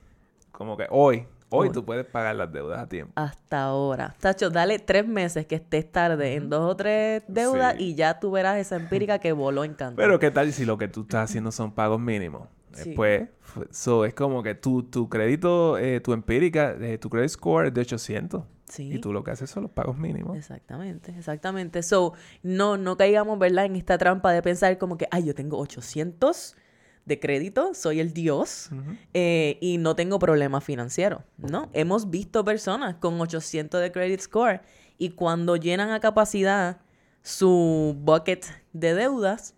como que hoy, hoy Hoy. tú puedes pagar las deudas a tiempo. Hasta ahora. Tacho, dale tres meses que estés tarde en dos o tres deudas Sí. y ya tú verás esa empírica que voló en canto. Pero qué tal si lo que tú estás haciendo son pagos mínimos. Sí. Después, so, es como que tu, tu crédito, eh, tu empírica, eh, tu credit score es de 800. Sí. Y tú lo que haces son los pagos mínimos. Exactamente, exactamente. So, no, no caigamos, ¿verdad? En esta trampa de pensar como que, ay, yo tengo 800 de crédito, soy el dios Ujú. eh, y no tengo problemas financieros, ¿no? Hemos visto personas con 800 de credit score y cuando llenan a capacidad su bucket de deudas,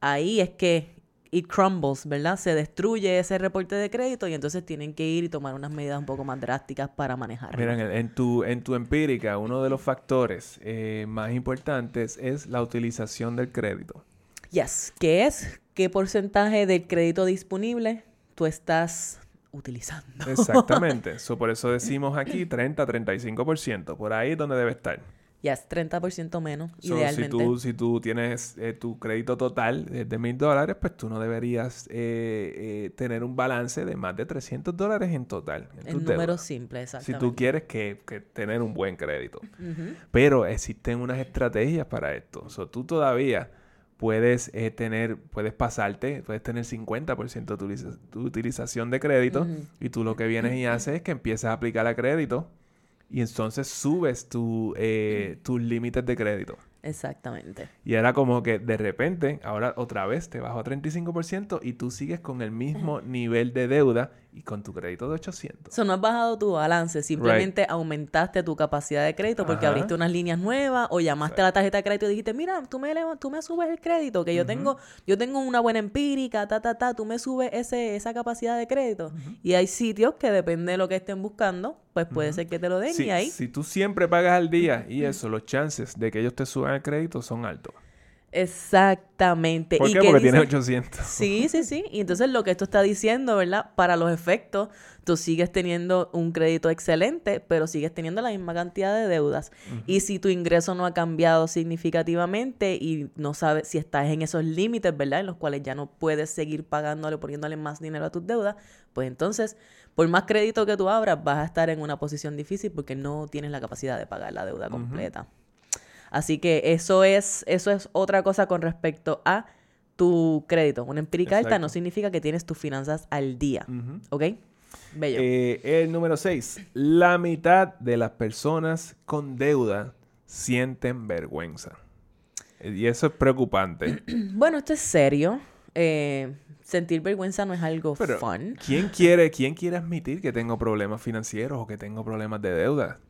ahí es que it crumbles, ¿verdad? Se destruye ese reporte de crédito y entonces tienen que ir y tomar unas medidas un poco más drásticas para manejarlo. Mira, en, el- en tu, en tu empírica, uno de los factores eh, más importantes es la utilización del crédito. Yes, ¿qué es? ¿Qué porcentaje del crédito disponible tú estás utilizando? Exactamente. So, por eso decimos aquí 30-35%. Por ahí es donde debe estar. Yes, 30% menos, So, si, tú, si tú tienes eh, tu crédito total de- mil dólares, pues tú no deberías eh, eh, tener un balance de más de 300 dólares en total. En tus números deudas. simples, Si exactamente. tú quieres que, que tener un buen crédito. Pero existen unas estrategias para esto. So, tú todavía puedes eh, tener, puedes pasarte, puedes tener 50% de tu utilización de crédito y tú lo que vienes y haces es que empiezas a aplicar a crédito y entonces subes tu, eh, tus límites de crédito. Exactamente. Y era como que de repente, ahora otra vez te bajo a 35% y tú sigues con el mismo nivel de deuda y con tu crédito de 800. So, no has bajado tu balance, simplemente aumentaste tu capacidad de crédito porque Ajá. abriste unas líneas nuevas o llamaste a la tarjeta de crédito y dijiste, mira, tú me, tú me subes el crédito, que yo tengo yo tengo una buena empírica, ta, ta, ta, tú me subes ese, esa capacidad de crédito. Y hay sitios que depende de lo que estén buscando, pues puede ser que te lo den Si, y ahí si tú siempre pagas al día y eso, los chances de que ellos te suban el crédito son altos. Exactamente. ¿Por ¿Y qué? qué Porque tienes dice? 800. Sí, sí, sí. Y entonces lo que esto está diciendo, ¿verdad? Para los efectos, tú sigues teniendo un crédito excelente, pero sigues teniendo la misma cantidad de deudas. Y si tu ingreso no ha cambiado significativamente y no sabes si estás en esos límites, ¿verdad? En los cuales ya no puedes seguir pagándole, poniéndole más dinero a tus deudas, pues entonces, por más crédito que tú abras, vas a estar en una posición difícil porque no tienes la capacidad de pagar la deuda completa. Así que eso es, eso es otra cosa con respecto a tu crédito. Una empírica alta no significa que tienes tus finanzas al día. ¿Ok? Bello. Eh, el número 6. La mitad de las personas con deuda sienten vergüenza. Y eso es preocupante. Bueno, esto es serio. Eh, sentir vergüenza no es algo Pero, fun. ¿quién quiere, ¿quién quiere admitir que tengo problemas financieros o que tengo problemas de deuda?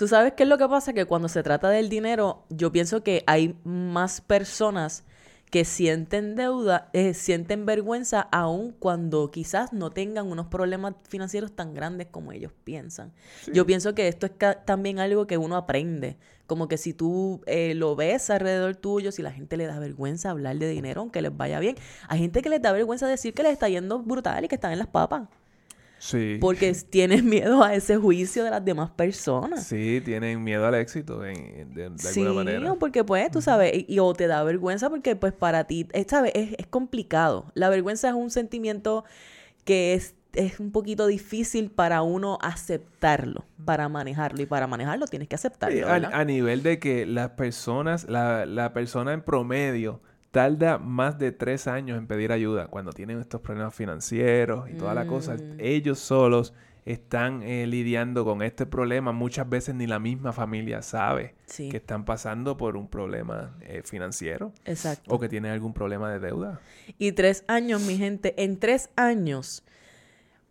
Tú sabes qué es lo que pasa, que cuando se trata del dinero, yo pienso que hay más personas que sienten deuda, eh, sienten vergüenza aun cuando quizás no tengan unos problemas financieros tan grandes como ellos piensan. Yo pienso que esto es también algo que uno aprende. Como que si tú eh, lo ves alrededor tuyo, si la gente le da vergüenza hablar de dinero, aunque les vaya bien. Hay gente que les da vergüenza decir que les está yendo brutal y que están en las papas. Sí. Porque tienes miedo a ese juicio de las demás personas. Sí, tienen miedo al éxito de, de Sí, alguna manera. o porque pues, tú sabes, y, y o te da vergüenza porque pues para ti, eh, ¿sabes? Es, es complicado. La vergüenza es un sentimiento que es, es un poquito difícil para uno aceptarlo, para manejarlo. Y para manejarlo tienes que aceptarlo, Sí, a, a nivel de que las personas, la, la persona en promedio tarda más de tres años en pedir ayuda cuando tienen estos problemas financieros y toda la cosa. Mm. Ellos solos están eh, lidiando con este problema. Muchas veces ni la misma familia sabe Sí, que están pasando por un problema eh, financiero exacto. o que tienen algún problema de deuda. Y tres años, mi gente, en tres años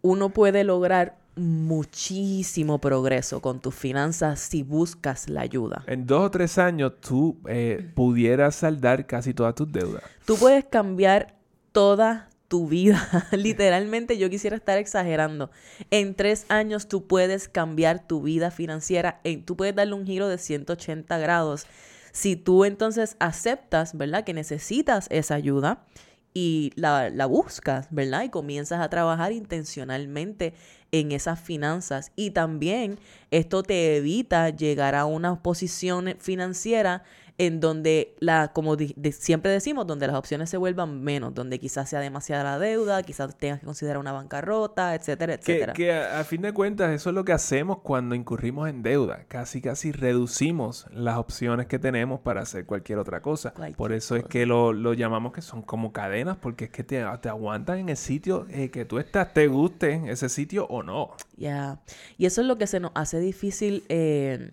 uno puede lograr muchísimo progreso con tus finanzas si buscas la ayuda. En dos o tres años tú eh, pudieras saldar casi todas tus deudas. Tú puedes cambiar toda tu vida. Literalmente yo quisiera estar exagerando. En tres años tú puedes cambiar tu vida financiera. Tú puedes darle un giro de 180 grados. Si tú entonces aceptas, ¿verdad? Que necesitas esa ayuda y la, la buscas, ¿verdad? Y comienzas a trabajar intencionalmente en esas finanzas. Y también esto te evita llegar a una posición financiera en donde, la, como siempre decimos, donde las opciones se vuelvan menos, donde quizás sea demasiada la deuda, quizás tengas que considerar una bancarrota, etcétera, etcétera. Que, a, fin de cuentas eso es lo que hacemos cuando incurrimos en deuda. Casi, casi reducimos las opciones que tenemos para hacer cualquier otra cosa. Por eso es que lo, lo, llamamos que son como cadenas, porque es que te, te aguantan en el sitio eh, que tú estás, te guste ese sitio o no. Ya. Y eso es lo que se nos hace difícil eh,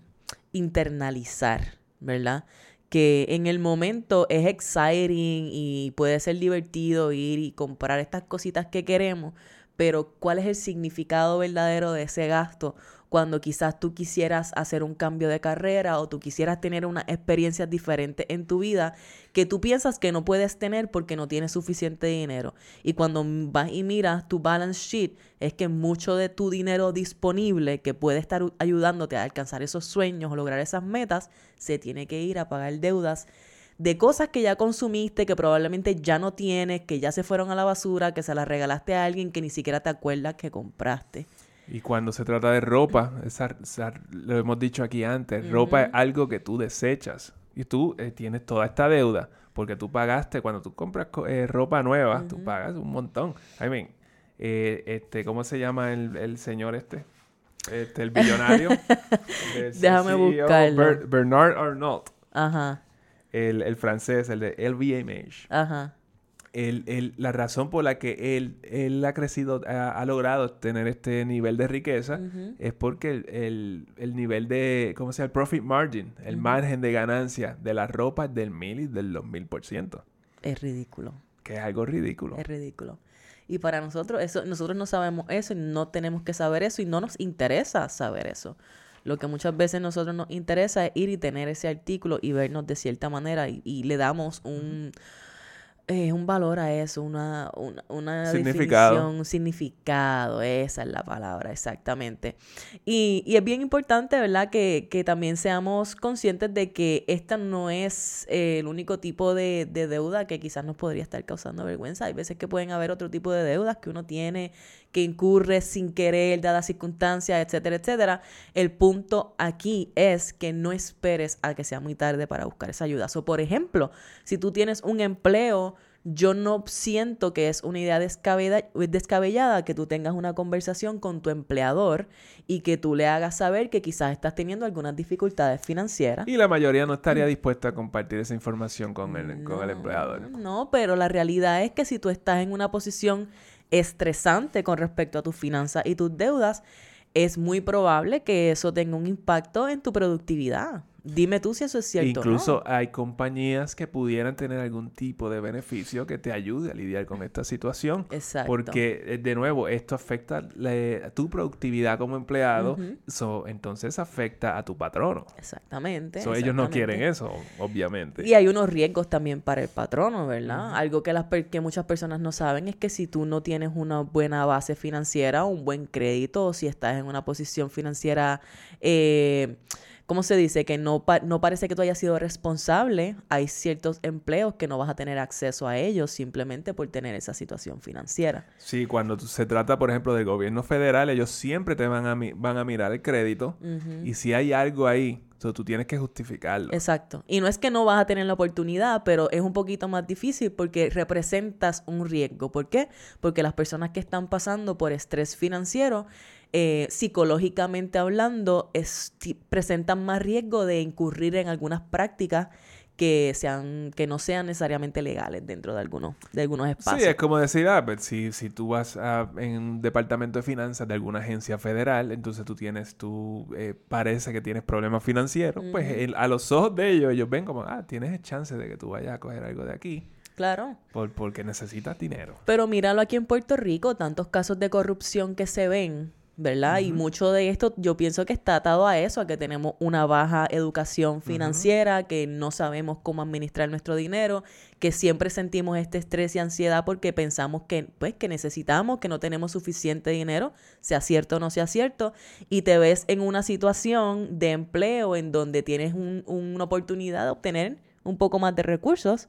internalizar, ¿verdad? Que en el momento es exciting y puede ser divertido ir y comprar estas cositas que queremos, pero ¿cuál es el significado verdadero de ese gasto? Cuando quizás tú quisieras hacer un cambio de carrera o tú quisieras tener una experiencia diferente en tu vida que tú piensas que no puedes tener porque no tienes suficiente dinero. Y cuando vas y miras tu balance sheet, es que mucho de tu dinero disponible que puede estar ayudándote a alcanzar esos sueños o lograr esas metas, se tiene que ir a pagar deudas de cosas que ya consumiste, que probablemente ya no tienes, que ya se fueron a la basura, que se las regalaste a alguien que ni siquiera te acuerdas que compraste. Y cuando se trata de ropa, lo hemos dicho aquí antes, ropa es algo que tú desechas. Y tú eh, tienes toda esta deuda porque tú pagaste, cuando tú compras eh, ropa nueva, tú pagas un montón. I mean, eh, este, ¿cómo se llama el, señor este? Este, el billonario. Déjame e buscarlo. Bernard Arnault. Ajá. El, el francés, el de LVMH. Ajá el, la razón por la que él, él ha crecido, ha, logrado tener este nivel de riqueza es porque el, el, nivel de, ¿cómo se llama? El profit margin, el margen de ganancia de la ropa es del mil y del dos mil por ciento. Es ridículo. Que es algo ridículo. Es ridículo. Y para nosotros, eso, nosotros no sabemos eso y no tenemos que saber eso y no nos interesa saber eso. Lo que muchas veces nosotros nos interesa es ir y tener ese artículo y vernos de cierta manera y le damos un es un valor a eso, una, una, una significado. definición, un significado, esa es la palabra, exactamente. Y, y es bien importante, ¿verdad?, que, que, también seamos conscientes de que esta no es eh, el único tipo de, de, deuda que quizás nos podría estar causando vergüenza. Hay veces que pueden haber otro tipo de deudas que uno tiene, que incurre sin querer, dadas circunstancias, etcétera, etcétera. El punto aquí es que no esperes a que sea muy tarde para buscar esa ayuda. O, por ejemplo, si tú tienes un empleo yo no siento que es una idea descabellada que tú tengas una conversación con tu empleador y que tú le hagas saber que quizás estás teniendo algunas dificultades financieras. Y la mayoría no estaría dispuesta a compartir esa información con el, con el empleador. No, pero la realidad es que si tú estás en una posición estresante con respecto a tus finanzas y tus deudas, es muy probable que eso tenga un impacto en tu productividad. Dime tú si eso es cierto. Incluso hay compañías que pudieran tener algún tipo de beneficio que te ayude a lidiar con esta situación. Exacto. Porque, eh, de nuevo, esto afecta a tu productividad como empleado, entonces afecta a tu patrono. Exactamente, Ellos no quieren eso, obviamente. Y hay unos riesgos también para el patrono, ¿verdad? Algo que, las que muchas personas no saben es que si tú no tienes una buena base financiera, un buen crédito, o si estás en una posición financiera... Eh, ¿cómo se dice? Que no, no parece que tú hayas sido responsable. Hay ciertos empleos que no vas a tener acceso a ellos simplemente por tener esa situación financiera. Sí, cuando se trata, por ejemplo, del gobierno federal, ellos siempre te van a, van a mirar el crédito. Y si hay algo ahí tú tienes que justificarlo. Exacto. Y no es que no vas a tener la oportunidad, pero es un poquito más difícil porque representas un riesgo. ¿Por qué? Porque las personas que están pasando por estrés financiero eh, psicológicamente hablando, presentan más riesgo de incurrir en algunas prácticas que sean que no sean necesariamente legales dentro de algunos de algunos espacios. Sí, es como decir, ah, pues, si, si tú vas a, en un departamento de finanzas de alguna agencia federal, entonces tú tienes, tú eh, parece que tienes problemas financieros, pues a los ojos de ellos, ellos ven como, ah, tienes chance de que tú vayas a coger algo de aquí. Claro. Por, porque necesitas dinero. Pero míralo aquí en Puerto Rico, tantos casos de corrupción que se ven ¿verdad? Y mucho de esto yo pienso que está atado a eso, a que tenemos una baja educación financiera, que no sabemos cómo administrar nuestro dinero, que siempre sentimos este estrés y ansiedad porque pensamos que, pues, que necesitamos, que no tenemos suficiente dinero, sea cierto o no sea cierto, y te ves en una situación de empleo en donde tienes una oportunidad de obtener un poco más de recursos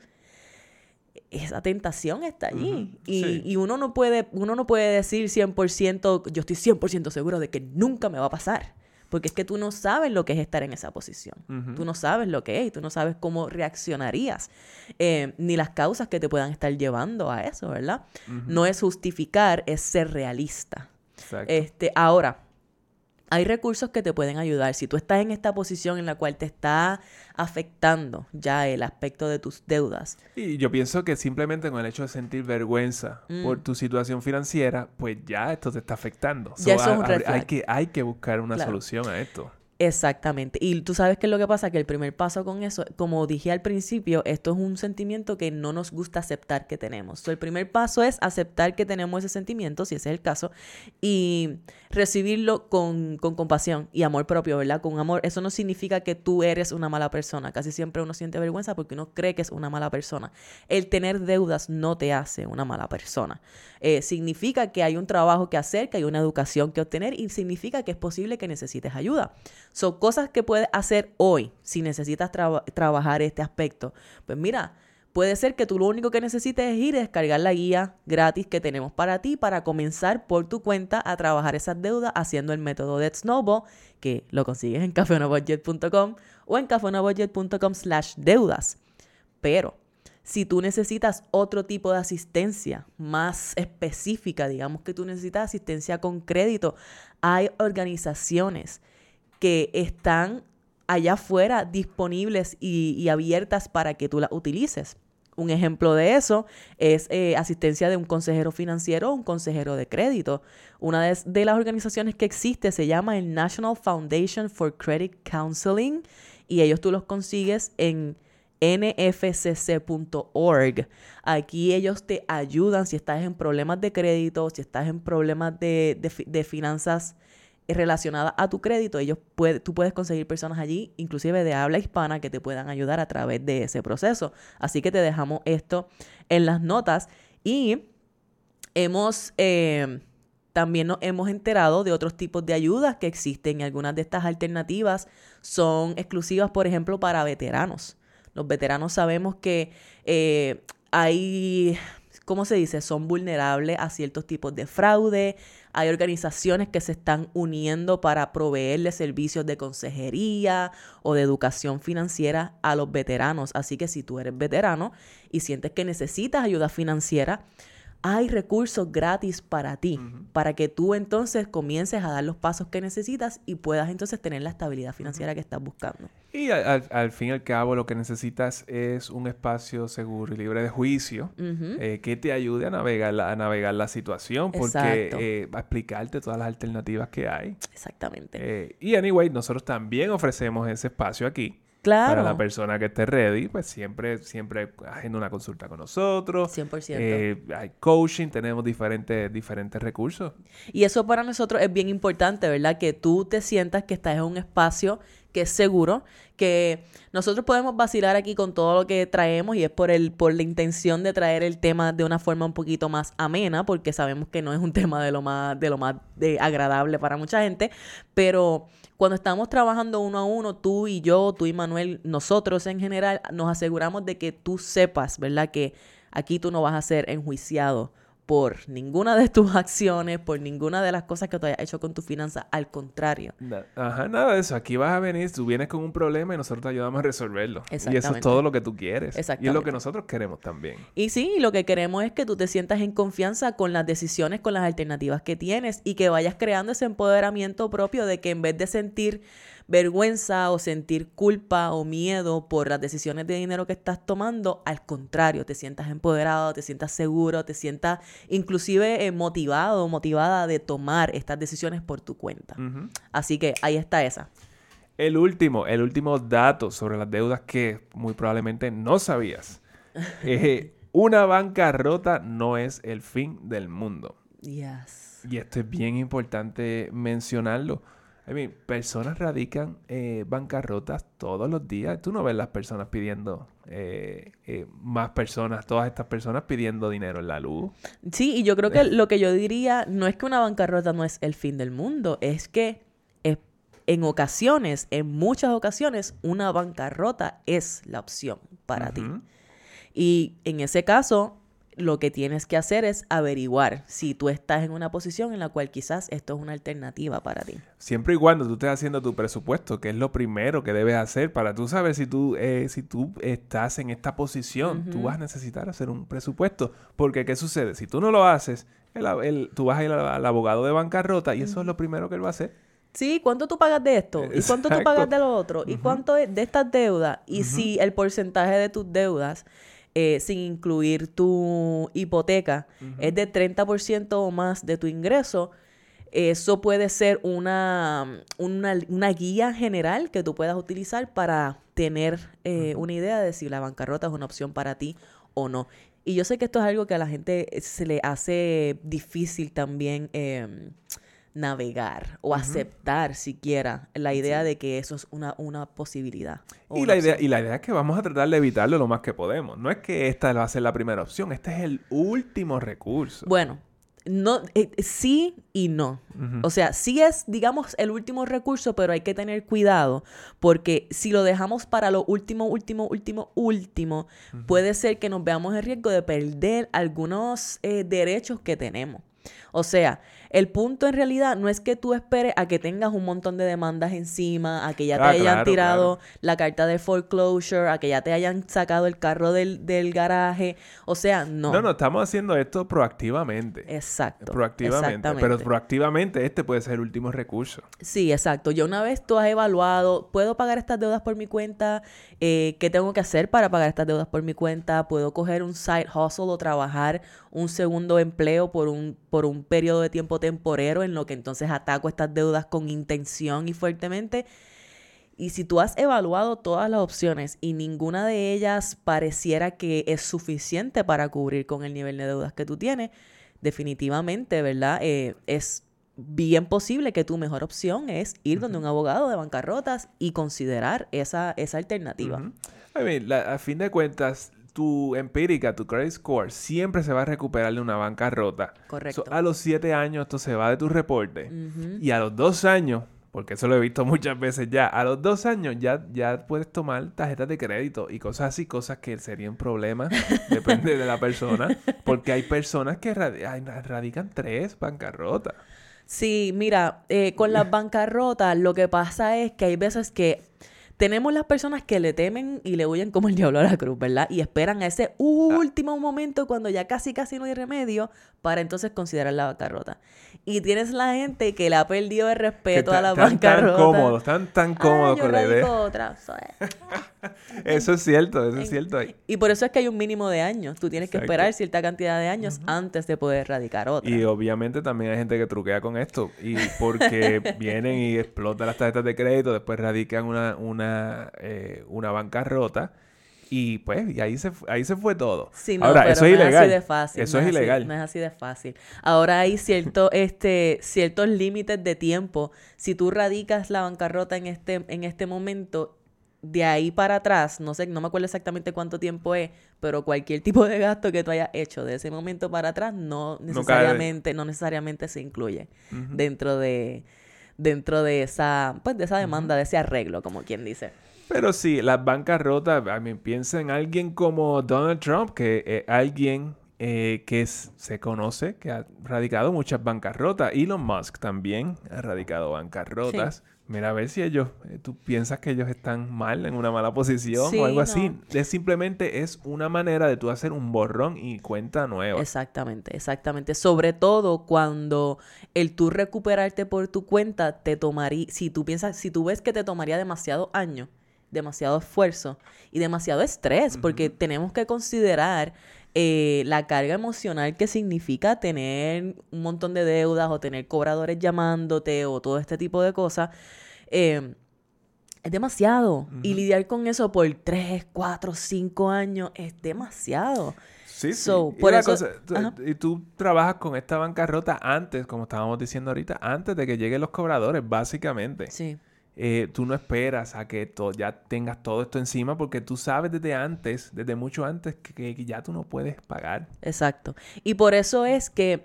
esa tentación está allí. Y, sí. y uno no puede, uno no puede decir 100%, yo estoy 100% seguro de que nunca me va a pasar. Porque es que tú no sabes lo que es estar en esa posición. Tú no sabes lo que es y tú no sabes cómo reaccionarías. eh, ni las causas que te puedan estar llevando a eso, ¿verdad? No es justificar, es ser realista. Exacto. Este, ahora, hay recursos que te pueden ayudar. Si tú estás en esta posición en la cual te está afectando ya el aspecto de tus deudas, Y yo pienso que simplemente con el hecho de sentir vergüenza Mm. por tu situación financiera, pues ya esto te está afectando. Ya eso es un hay, que, hay que buscar una Claro. solución a esto. Exactamente. Y tú sabes qué es lo que pasa, que el primer paso con eso, como dije al principio, esto es un sentimiento que no nos gusta aceptar que tenemos. So, el primer paso es aceptar que tenemos ese sentimiento, si ese es el caso, y recibirlo con, con compasión y amor propio, ¿verdad? Con amor. Eso no significa que tú eres una mala persona. Casi siempre uno siente vergüenza porque uno cree que es una mala persona. El tener deudas no te hace una mala persona. Eh, significa que hay un trabajo que hacer, que hay una educación que obtener y significa que es posible que necesites ayuda. Son cosas que puedes hacer hoy si necesitas traba- trabajar este aspecto. Pues mira, puede ser que tú lo único que necesites es ir y descargar la guía gratis que tenemos para ti para comenzar por tu cuenta a trabajar esas deudas haciendo el método de Snowball, que lo consigues en cafeonabudget.com o en cafeonabudget.com slash deudas. Pero si tú necesitas otro tipo de asistencia más específica, digamos que tú necesitas asistencia con crédito, hay organizaciones que están allá afuera disponibles y, abiertas para que tú las utilices. Un ejemplo de eso es eh, asistencia de un consejero financiero o un consejero de crédito. Una de, las organizaciones que existe se llama el National Foundation for Credit Counseling y ellos tú los consigues en nfcc.org. Aquí ellos te ayudan si estás en problemas de crédito, si estás en problemas de, de de finanzas relacionadas a tu crédito. Ellos puede, tú puedes conseguir personas allí, inclusive de habla hispana, que te puedan ayudar a través de ese proceso. Así que te dejamos esto en las notas y hemos... eh, también nos hemos enterado de otros tipos de ayudas que existen y algunas de estas alternativas son exclusivas, por ejemplo, para veteranos. Los veteranos sabemos que eh, hay, ¿cómo se dice? Son vulnerables a ciertos tipos de fraude. Hay organizaciones que se están uniendo para proveerle servicios de consejería o de educación financiera a los veteranos. Así que si tú eres veterano y sientes que necesitas ayuda financiera, hay recursos gratis para ti, para que tú entonces comiences a dar los pasos que necesitas y puedas entonces tener la estabilidad financiera que estás buscando. Y al, al- al fin y al cabo lo que necesitas es un espacio seguro y libre de juicio eh, que te ayude a navegar la, a navegar la situación porque Exacto. eh, va a explicarte todas las alternativas que hay. Exactamente. Eh, y anyway, nosotros también ofrecemos ese espacio aquí. Claro. Para la persona que esté ready, pues siempre, siempre agenda una consulta con nosotros. 100%. Eh, hay coaching, tenemos diferentes, diferentes recursos. Y eso para nosotros es bien importante, ¿verdad? Que tú te sientas que estás en un espacio que es seguro, que nosotros podemos vacilar aquí con todo lo que traemos y es por el por la intención de traer el tema de una forma un poquito más amena, porque sabemos que no es un tema de lo más de lo más de agradable para mucha gente, pero cuando estamos trabajando uno a uno, tú y yo, tú y Manuel, nosotros en general, nos aseguramos de que tú sepas, ¿verdad? Que aquí tú no vas a ser enjuiciado por ninguna de tus acciones, por ninguna de las cosas que tú hayas hecho con tu finanza. Al contrario. Na- Ajá, nada de eso. Aquí vas a venir, tú vienes con un problema y nosotros te ayudamos a resolverlo. Y eso es todo lo que tú quieres. Y es lo que nosotros queremos también. Y sí, lo que queremos es que tú te sientas en confianza con las decisiones, con las alternativas que tienes y que vayas creando ese empoderamiento propio de que en vez de sentir vergüenza o sentir culpa o miedo por las decisiones de dinero que estás tomando, al contrario, te sientas empoderado, te sientas seguro, te sientas inclusive eh, motivado o motivada de tomar estas decisiones por tu cuenta. Así que ahí está esa. El último, el último dato sobre las deudas que muy probablemente no sabías. Eh, una bancarrota no es el fin del mundo. Yes. Y esto es bien importante mencionarlo. I mean, personas radican eh, bancarrotas todos los días. Tú no ves las personas pidiendo, eh, eh, más personas, todas estas personas pidiendo dinero en la luz. Sí, y yo creo que lo que yo diría no es que una bancarrota no es el fin del mundo, es que es- en ocasiones, en muchas ocasiones, una bancarrota es la opción para ti. Y en ese caso, lo que tienes que hacer es averiguar si tú estás en una posición en la cual quizás esto es una alternativa para ti. Siempre y cuando tú estés haciendo tu presupuesto, que es lo primero que debes hacer para tú saber si tú, eh, si tú estás en esta posición, tú vas a necesitar hacer un presupuesto. Porque, ¿qué sucede? Si tú no lo haces, el, tú vas a ir al, abogado de bancarrota y eso es lo primero que él va a hacer. Sí, ¿cuánto tú pagas de esto? ¿Y cuánto tú pagas de lo otro? ¿Y cuánto es de estas deudas? Y si el porcentaje de tus deudas eh, sin incluir tu hipoteca, es de 30% o más de tu ingreso, eso puede ser una, una, guía general que tú puedas utilizar para tener eh, una idea de si la bancarrota es una opción para ti o no. Y yo sé que esto es algo que a la gente se le hace difícil también. Em, navegar o aceptar siquiera la idea de que eso es una, una posibilidad. Y la, idea, y la idea es que vamos a tratar de evitarlo lo más que podemos. No es que esta va a ser la primera opción, este es el último recurso. Bueno, no, eh, sí y no. O sea, sí es, digamos, el último recurso, pero hay que tener cuidado porque si lo dejamos para lo último, último, último, último, puede ser que nos veamos en riesgo de perder algunos eh, derechos que tenemos. O sea, el punto en realidad no es que tú esperes a que tengas un montón de demandas encima, a que ya te ah, hayan tirado la carta de foreclosure, a que ya te hayan sacado el carro del, garaje. O sea, no. No, no, estamos haciendo esto proactivamente. Exacto. Proactivamente. Pero proactivamente este puede ser el último recurso. Sí, exacto. Yo una vez tú has evaluado, ¿puedo pagar estas deudas por mi cuenta? Eh, ¿Qué tengo que hacer para pagar estas deudas por mi cuenta? ¿Puedo coger un side hustle o trabajar un segundo empleo por un, por un periodo de tiempo temporero en lo que entonces ataco estas deudas con intención y fuertemente. Y si tú has evaluado todas las opciones y ninguna de ellas pareciera que es suficiente para cubrir con el nivel de deudas que tú tienes, definitivamente, ¿verdad? Eh, es bien posible que tu mejor opción es ir donde un abogado de bancarrotas y considerar esa, esa alternativa. a fin de cuentas, tu empírica, tu credit score, siempre se va a recuperar de una bancarrota. Correcto. a los siete años esto se va de tu reporte. Y a los dos años, porque eso lo he visto muchas veces ya, a los dos años ya, ya puedes tomar tarjetas de crédito y cosas así, cosas que serían problemas, depende de la persona, porque hay personas que radican tres bancarrotas. Sí, mira, eh, con las bancarrotas lo que pasa es que hay veces que tenemos las personas que le temen y le huyen como el diablo a la cruz, ¿verdad? Y esperan a ese último momento cuando ya casi casi no hay remedio para entonces considerar la bancarrota. Y tienes la gente que le ha perdido el respeto a la bancarrota. Tan cómodos, están tan cómodos con la idea. Otra. eso es cierto, eso es cierto. Y por eso es que hay un mínimo de años. Tú tienes que esperar cierta cantidad de años antes de poder radicar otra. Y obviamente también hay gente que truquea con esto. Y porque vienen y explotan las tarjetas de crédito, después radican una, una, eh, una bancarrota y pues, y ahí se, ahí se fue todo. Sí, no, Ahora, pero eso es ilegal. así de fácil. Eso es, ilegal. no es así de fácil. Ahora hay cierto, este, ciertos límites de tiempo. Si tú radicas la bancarrota en este, en este momento, de ahí para atrás, no sé, no me acuerdo exactamente cuánto tiempo es, pero cualquier tipo de gasto que tú hayas hecho de ese momento para atrás no necesariamente, no, necesariamente se incluye dentro de dentro de esa, pues de esa demanda, de ese arreglo, como quien dice. Pero sí, las bancarrotas, a mí piensa en alguien como Donald Trump, que es alguien eh, que se conoce, que ha radicado muchas bancarrotas. Elon Musk también ha radicado bancarrotas. Mira, a ver si ellos, eh, tú piensas que ellos están mal, en una mala posición o algo así. Es simplemente es una manera de tú hacer un borrón y cuenta nueva. Exactamente, exactamente. Sobre todo cuando el tú recuperarte por tu cuenta te tomaría, si tú piensas, si tú ves que te tomaría demasiado años, demasiado esfuerzo y demasiado estrés, porque tenemos que considerar eh, la carga emocional que significa tener un montón de deudas o tener cobradores llamándote o todo este tipo de cosas. Eh, es demasiado. Y lidiar con eso por 3, 4, 5 años es demasiado. Sí, sí. por y, eso, y tú trabajas con esta bancarrota antes, como estábamos diciendo ahorita, antes de que lleguen los cobradores, básicamente. Sí. Eh, tú no esperas a que ya tengas todo esto encima porque tú sabes desde antes, desde mucho antes, que, ya tú no puedes pagar. Exacto. Y por eso es que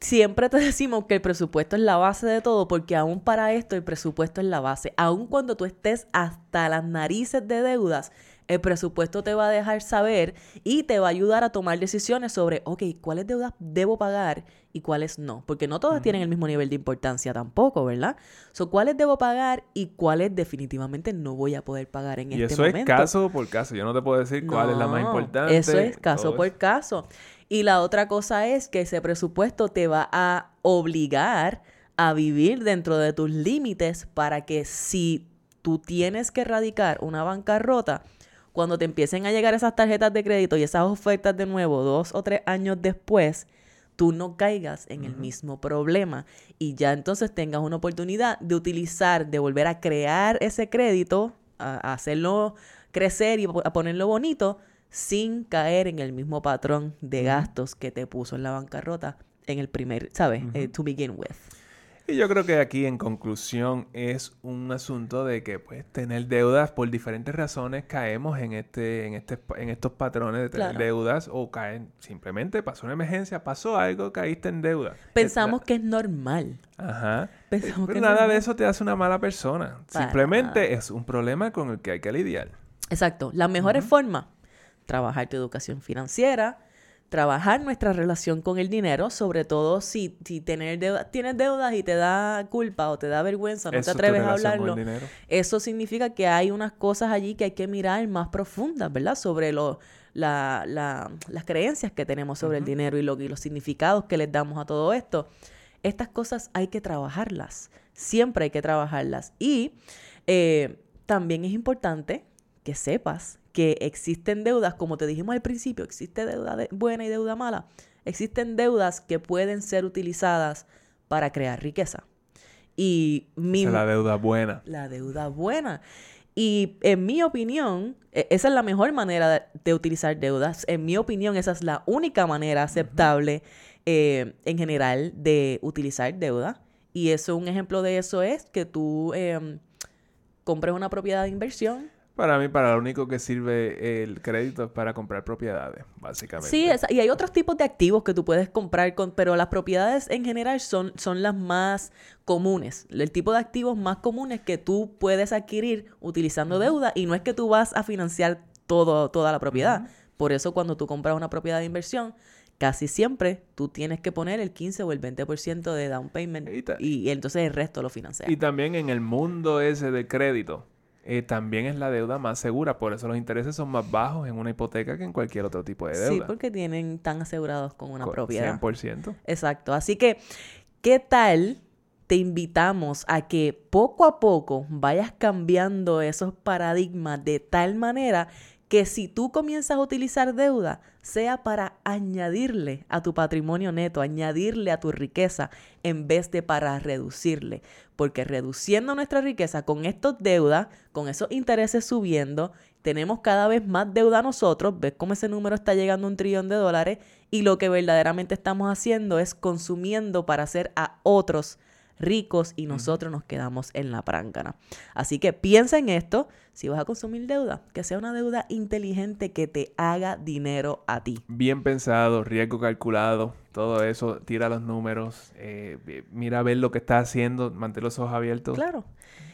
siempre te decimos que el presupuesto es la base de todo, porque aún para esto el presupuesto es la base. Aún cuando tú estés hasta las narices de deudas, El presupuesto te va a dejar saber y te va a ayudar a tomar decisiones sobre, ok, cuáles deudas debo pagar y cuáles no. Porque no todas tienen el mismo nivel de importancia tampoco, ¿verdad? So, cuáles debo pagar y cuáles definitivamente no voy a poder pagar en y este eso momento. es caso por caso. Yo no te puedo decir cuál es la más importante. Eso es caso por eso. caso. Y la otra cosa es que ese presupuesto te va a obligar a vivir dentro de tus límites para que si tú tienes que erradicar una bancarrota, cuando te empiecen a llegar esas tarjetas de crédito y esas ofertas de nuevo dos o tres años después, tú no caigas en el mismo problema y ya entonces tengas una oportunidad de utilizar, de volver a crear ese crédito, a, a hacerlo crecer y a ponerlo bonito sin caer en el mismo patrón de gastos que te puso en la bancarrota en el primer, ¿sabes? Eh, to begin with. Y yo creo que aquí en conclusión es un asunto de que pues tener deudas por diferentes razones caemos en este en este en estos patrones de tener Claro. deudas o caen simplemente pasó una emergencia, pasó algo, caíste en deuda. Pensamos que es normal. Ajá. Pensamos Pero que nada normal. de eso te hace una mala persona. Para Simplemente es un problema con el que hay que lidiar. Exacto. Las mejores formas, trabajar tu educación financiera, trabajar nuestra relación con el dinero, sobre todo si, si tener deuda- tienes deudas y te da culpa o te da vergüenza, no Eso te atreves a hablarlo. Eso significa que hay unas cosas allí que hay que mirar más profundas, ¿verdad? Sobre lo, la- la- las creencias que tenemos sobre el dinero y, lo, y los significados que les damos a todo esto. Estas cosas hay que trabajarlas. Siempre hay que trabajarlas. Y eh, también es importante que sepas que existen deudas, como te dijimos al principio, existe deuda de- buena y deuda mala. Existen deudas que pueden ser utilizadas para crear riqueza. Y mi, la deuda buena. la deuda buena. Y en mi opinión, e- esa es la mejor manera de, de utilizar deudas. En mi opinión, esa es la única manera aceptable eh, en general de utilizar deuda. Y eso, un ejemplo de eso es que tú em, compres una propiedad de inversión. Para mí, para lo único que sirve el crédito es para comprar propiedades, básicamente. Sí, y hay otros tipos de activos que tú puedes comprar, con, pero las propiedades en general son, son las más comunes. El tipo de activos más comunes que tú puedes adquirir utilizando deuda y no es que tú vas a financiar todo, toda la propiedad. Por eso cuando tú compras una propiedad de inversión, casi siempre tú tienes que poner el 15 o el 20% de down payment y, entonces el resto lo financias. Y también en el mundo ese de crédito, eh, también es la deuda más segura. Por eso los intereses son más bajos en una hipoteca que en cualquier otro tipo de deuda. Sí, porque tienen tan asegurados con una Co- propiedad. 100%. Exacto. Así que, ¿qué tal? Te invitamos a que poco a poco vayas cambiando esos paradigmas de tal manera que si tú comienzas a utilizar deuda, sea para añadirle a tu patrimonio neto, añadirle a tu riqueza, en vez de para reducirle. Porque reduciendo nuestra riqueza con estos deudas, con esos intereses subiendo, tenemos cada vez más deuda nosotros, ves cómo ese número está llegando a un trillón de dólares y lo que verdaderamente estamos haciendo es consumiendo para hacer a otros ricos y nosotros nos quedamos en la prángana. Así que piensa en esto, si vas a consumir deuda, que sea una deuda inteligente que te haga dinero a ti. Bien pensado, riesgo calculado, todo eso, tira los números, eh, mira a ver lo que estás haciendo, mantén los ojos abiertos. Claro.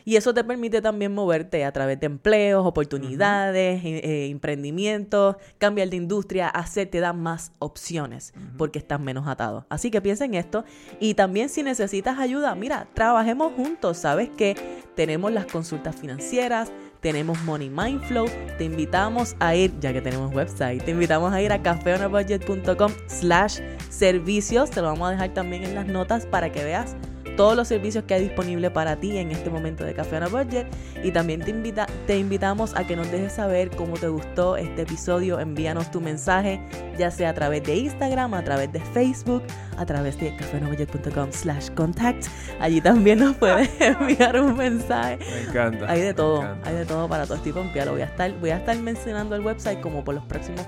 Y eso te permite también moverte a través de empleos, oportunidades, eh, eh, emprendimientos, cambiar de industria, hacer, te da más opciones porque estás menos atado. Así que piensa en esto. Y también si necesitas ayuda, mira, trabajemos juntos. Sabes que tenemos las consultas financieras, tenemos Money Mind Flow. Te invitamos a ir, ya que tenemos website, te invitamos a ir a cafeonabudget.com slash servicios. Te lo vamos a dejar también en las notas para que veas todos los servicios que hay disponible para ti en este momento de Café on a Budget. Y también te, invita, te invitamos a que nos dejes saber cómo te gustó este episodio. Envíanos tu mensaje, ya sea a través de Instagram, a través de Facebook, a través de cafeonabudget.com slash contact. Allí también nos puedes enviar un mensaje. Me encanta. Hay de todo, hay de todo para todo. Estoy pompeado. Voy a estar, voy a estar mencionando el website como por los próximos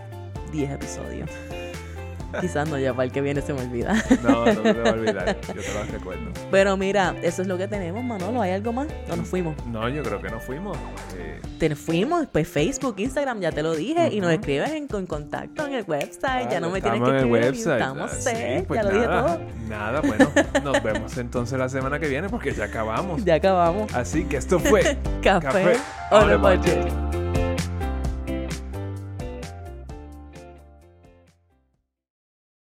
10 episodios. Quizás no, ya para el que viene se me olvida. No, no te va a olvidar, yo te lo recuerdo. Pero mira, eso es lo que tenemos, Manolo. ¿Hay algo más? ¿O nos fuimos? No, yo creo que no fuimos. Eh, Te fuimos, pues Facebook, Instagram, ya te lo dije, y nos escribes en, con contacto en el website, ya no me tienes que en el escribir. website. Estamos Ah, sí, pues ya lo dije nada, todo. Nada, bueno, nos vemos entonces la semana que viene porque ya acabamos. Ya acabamos. Así que esto fue Café, a budget.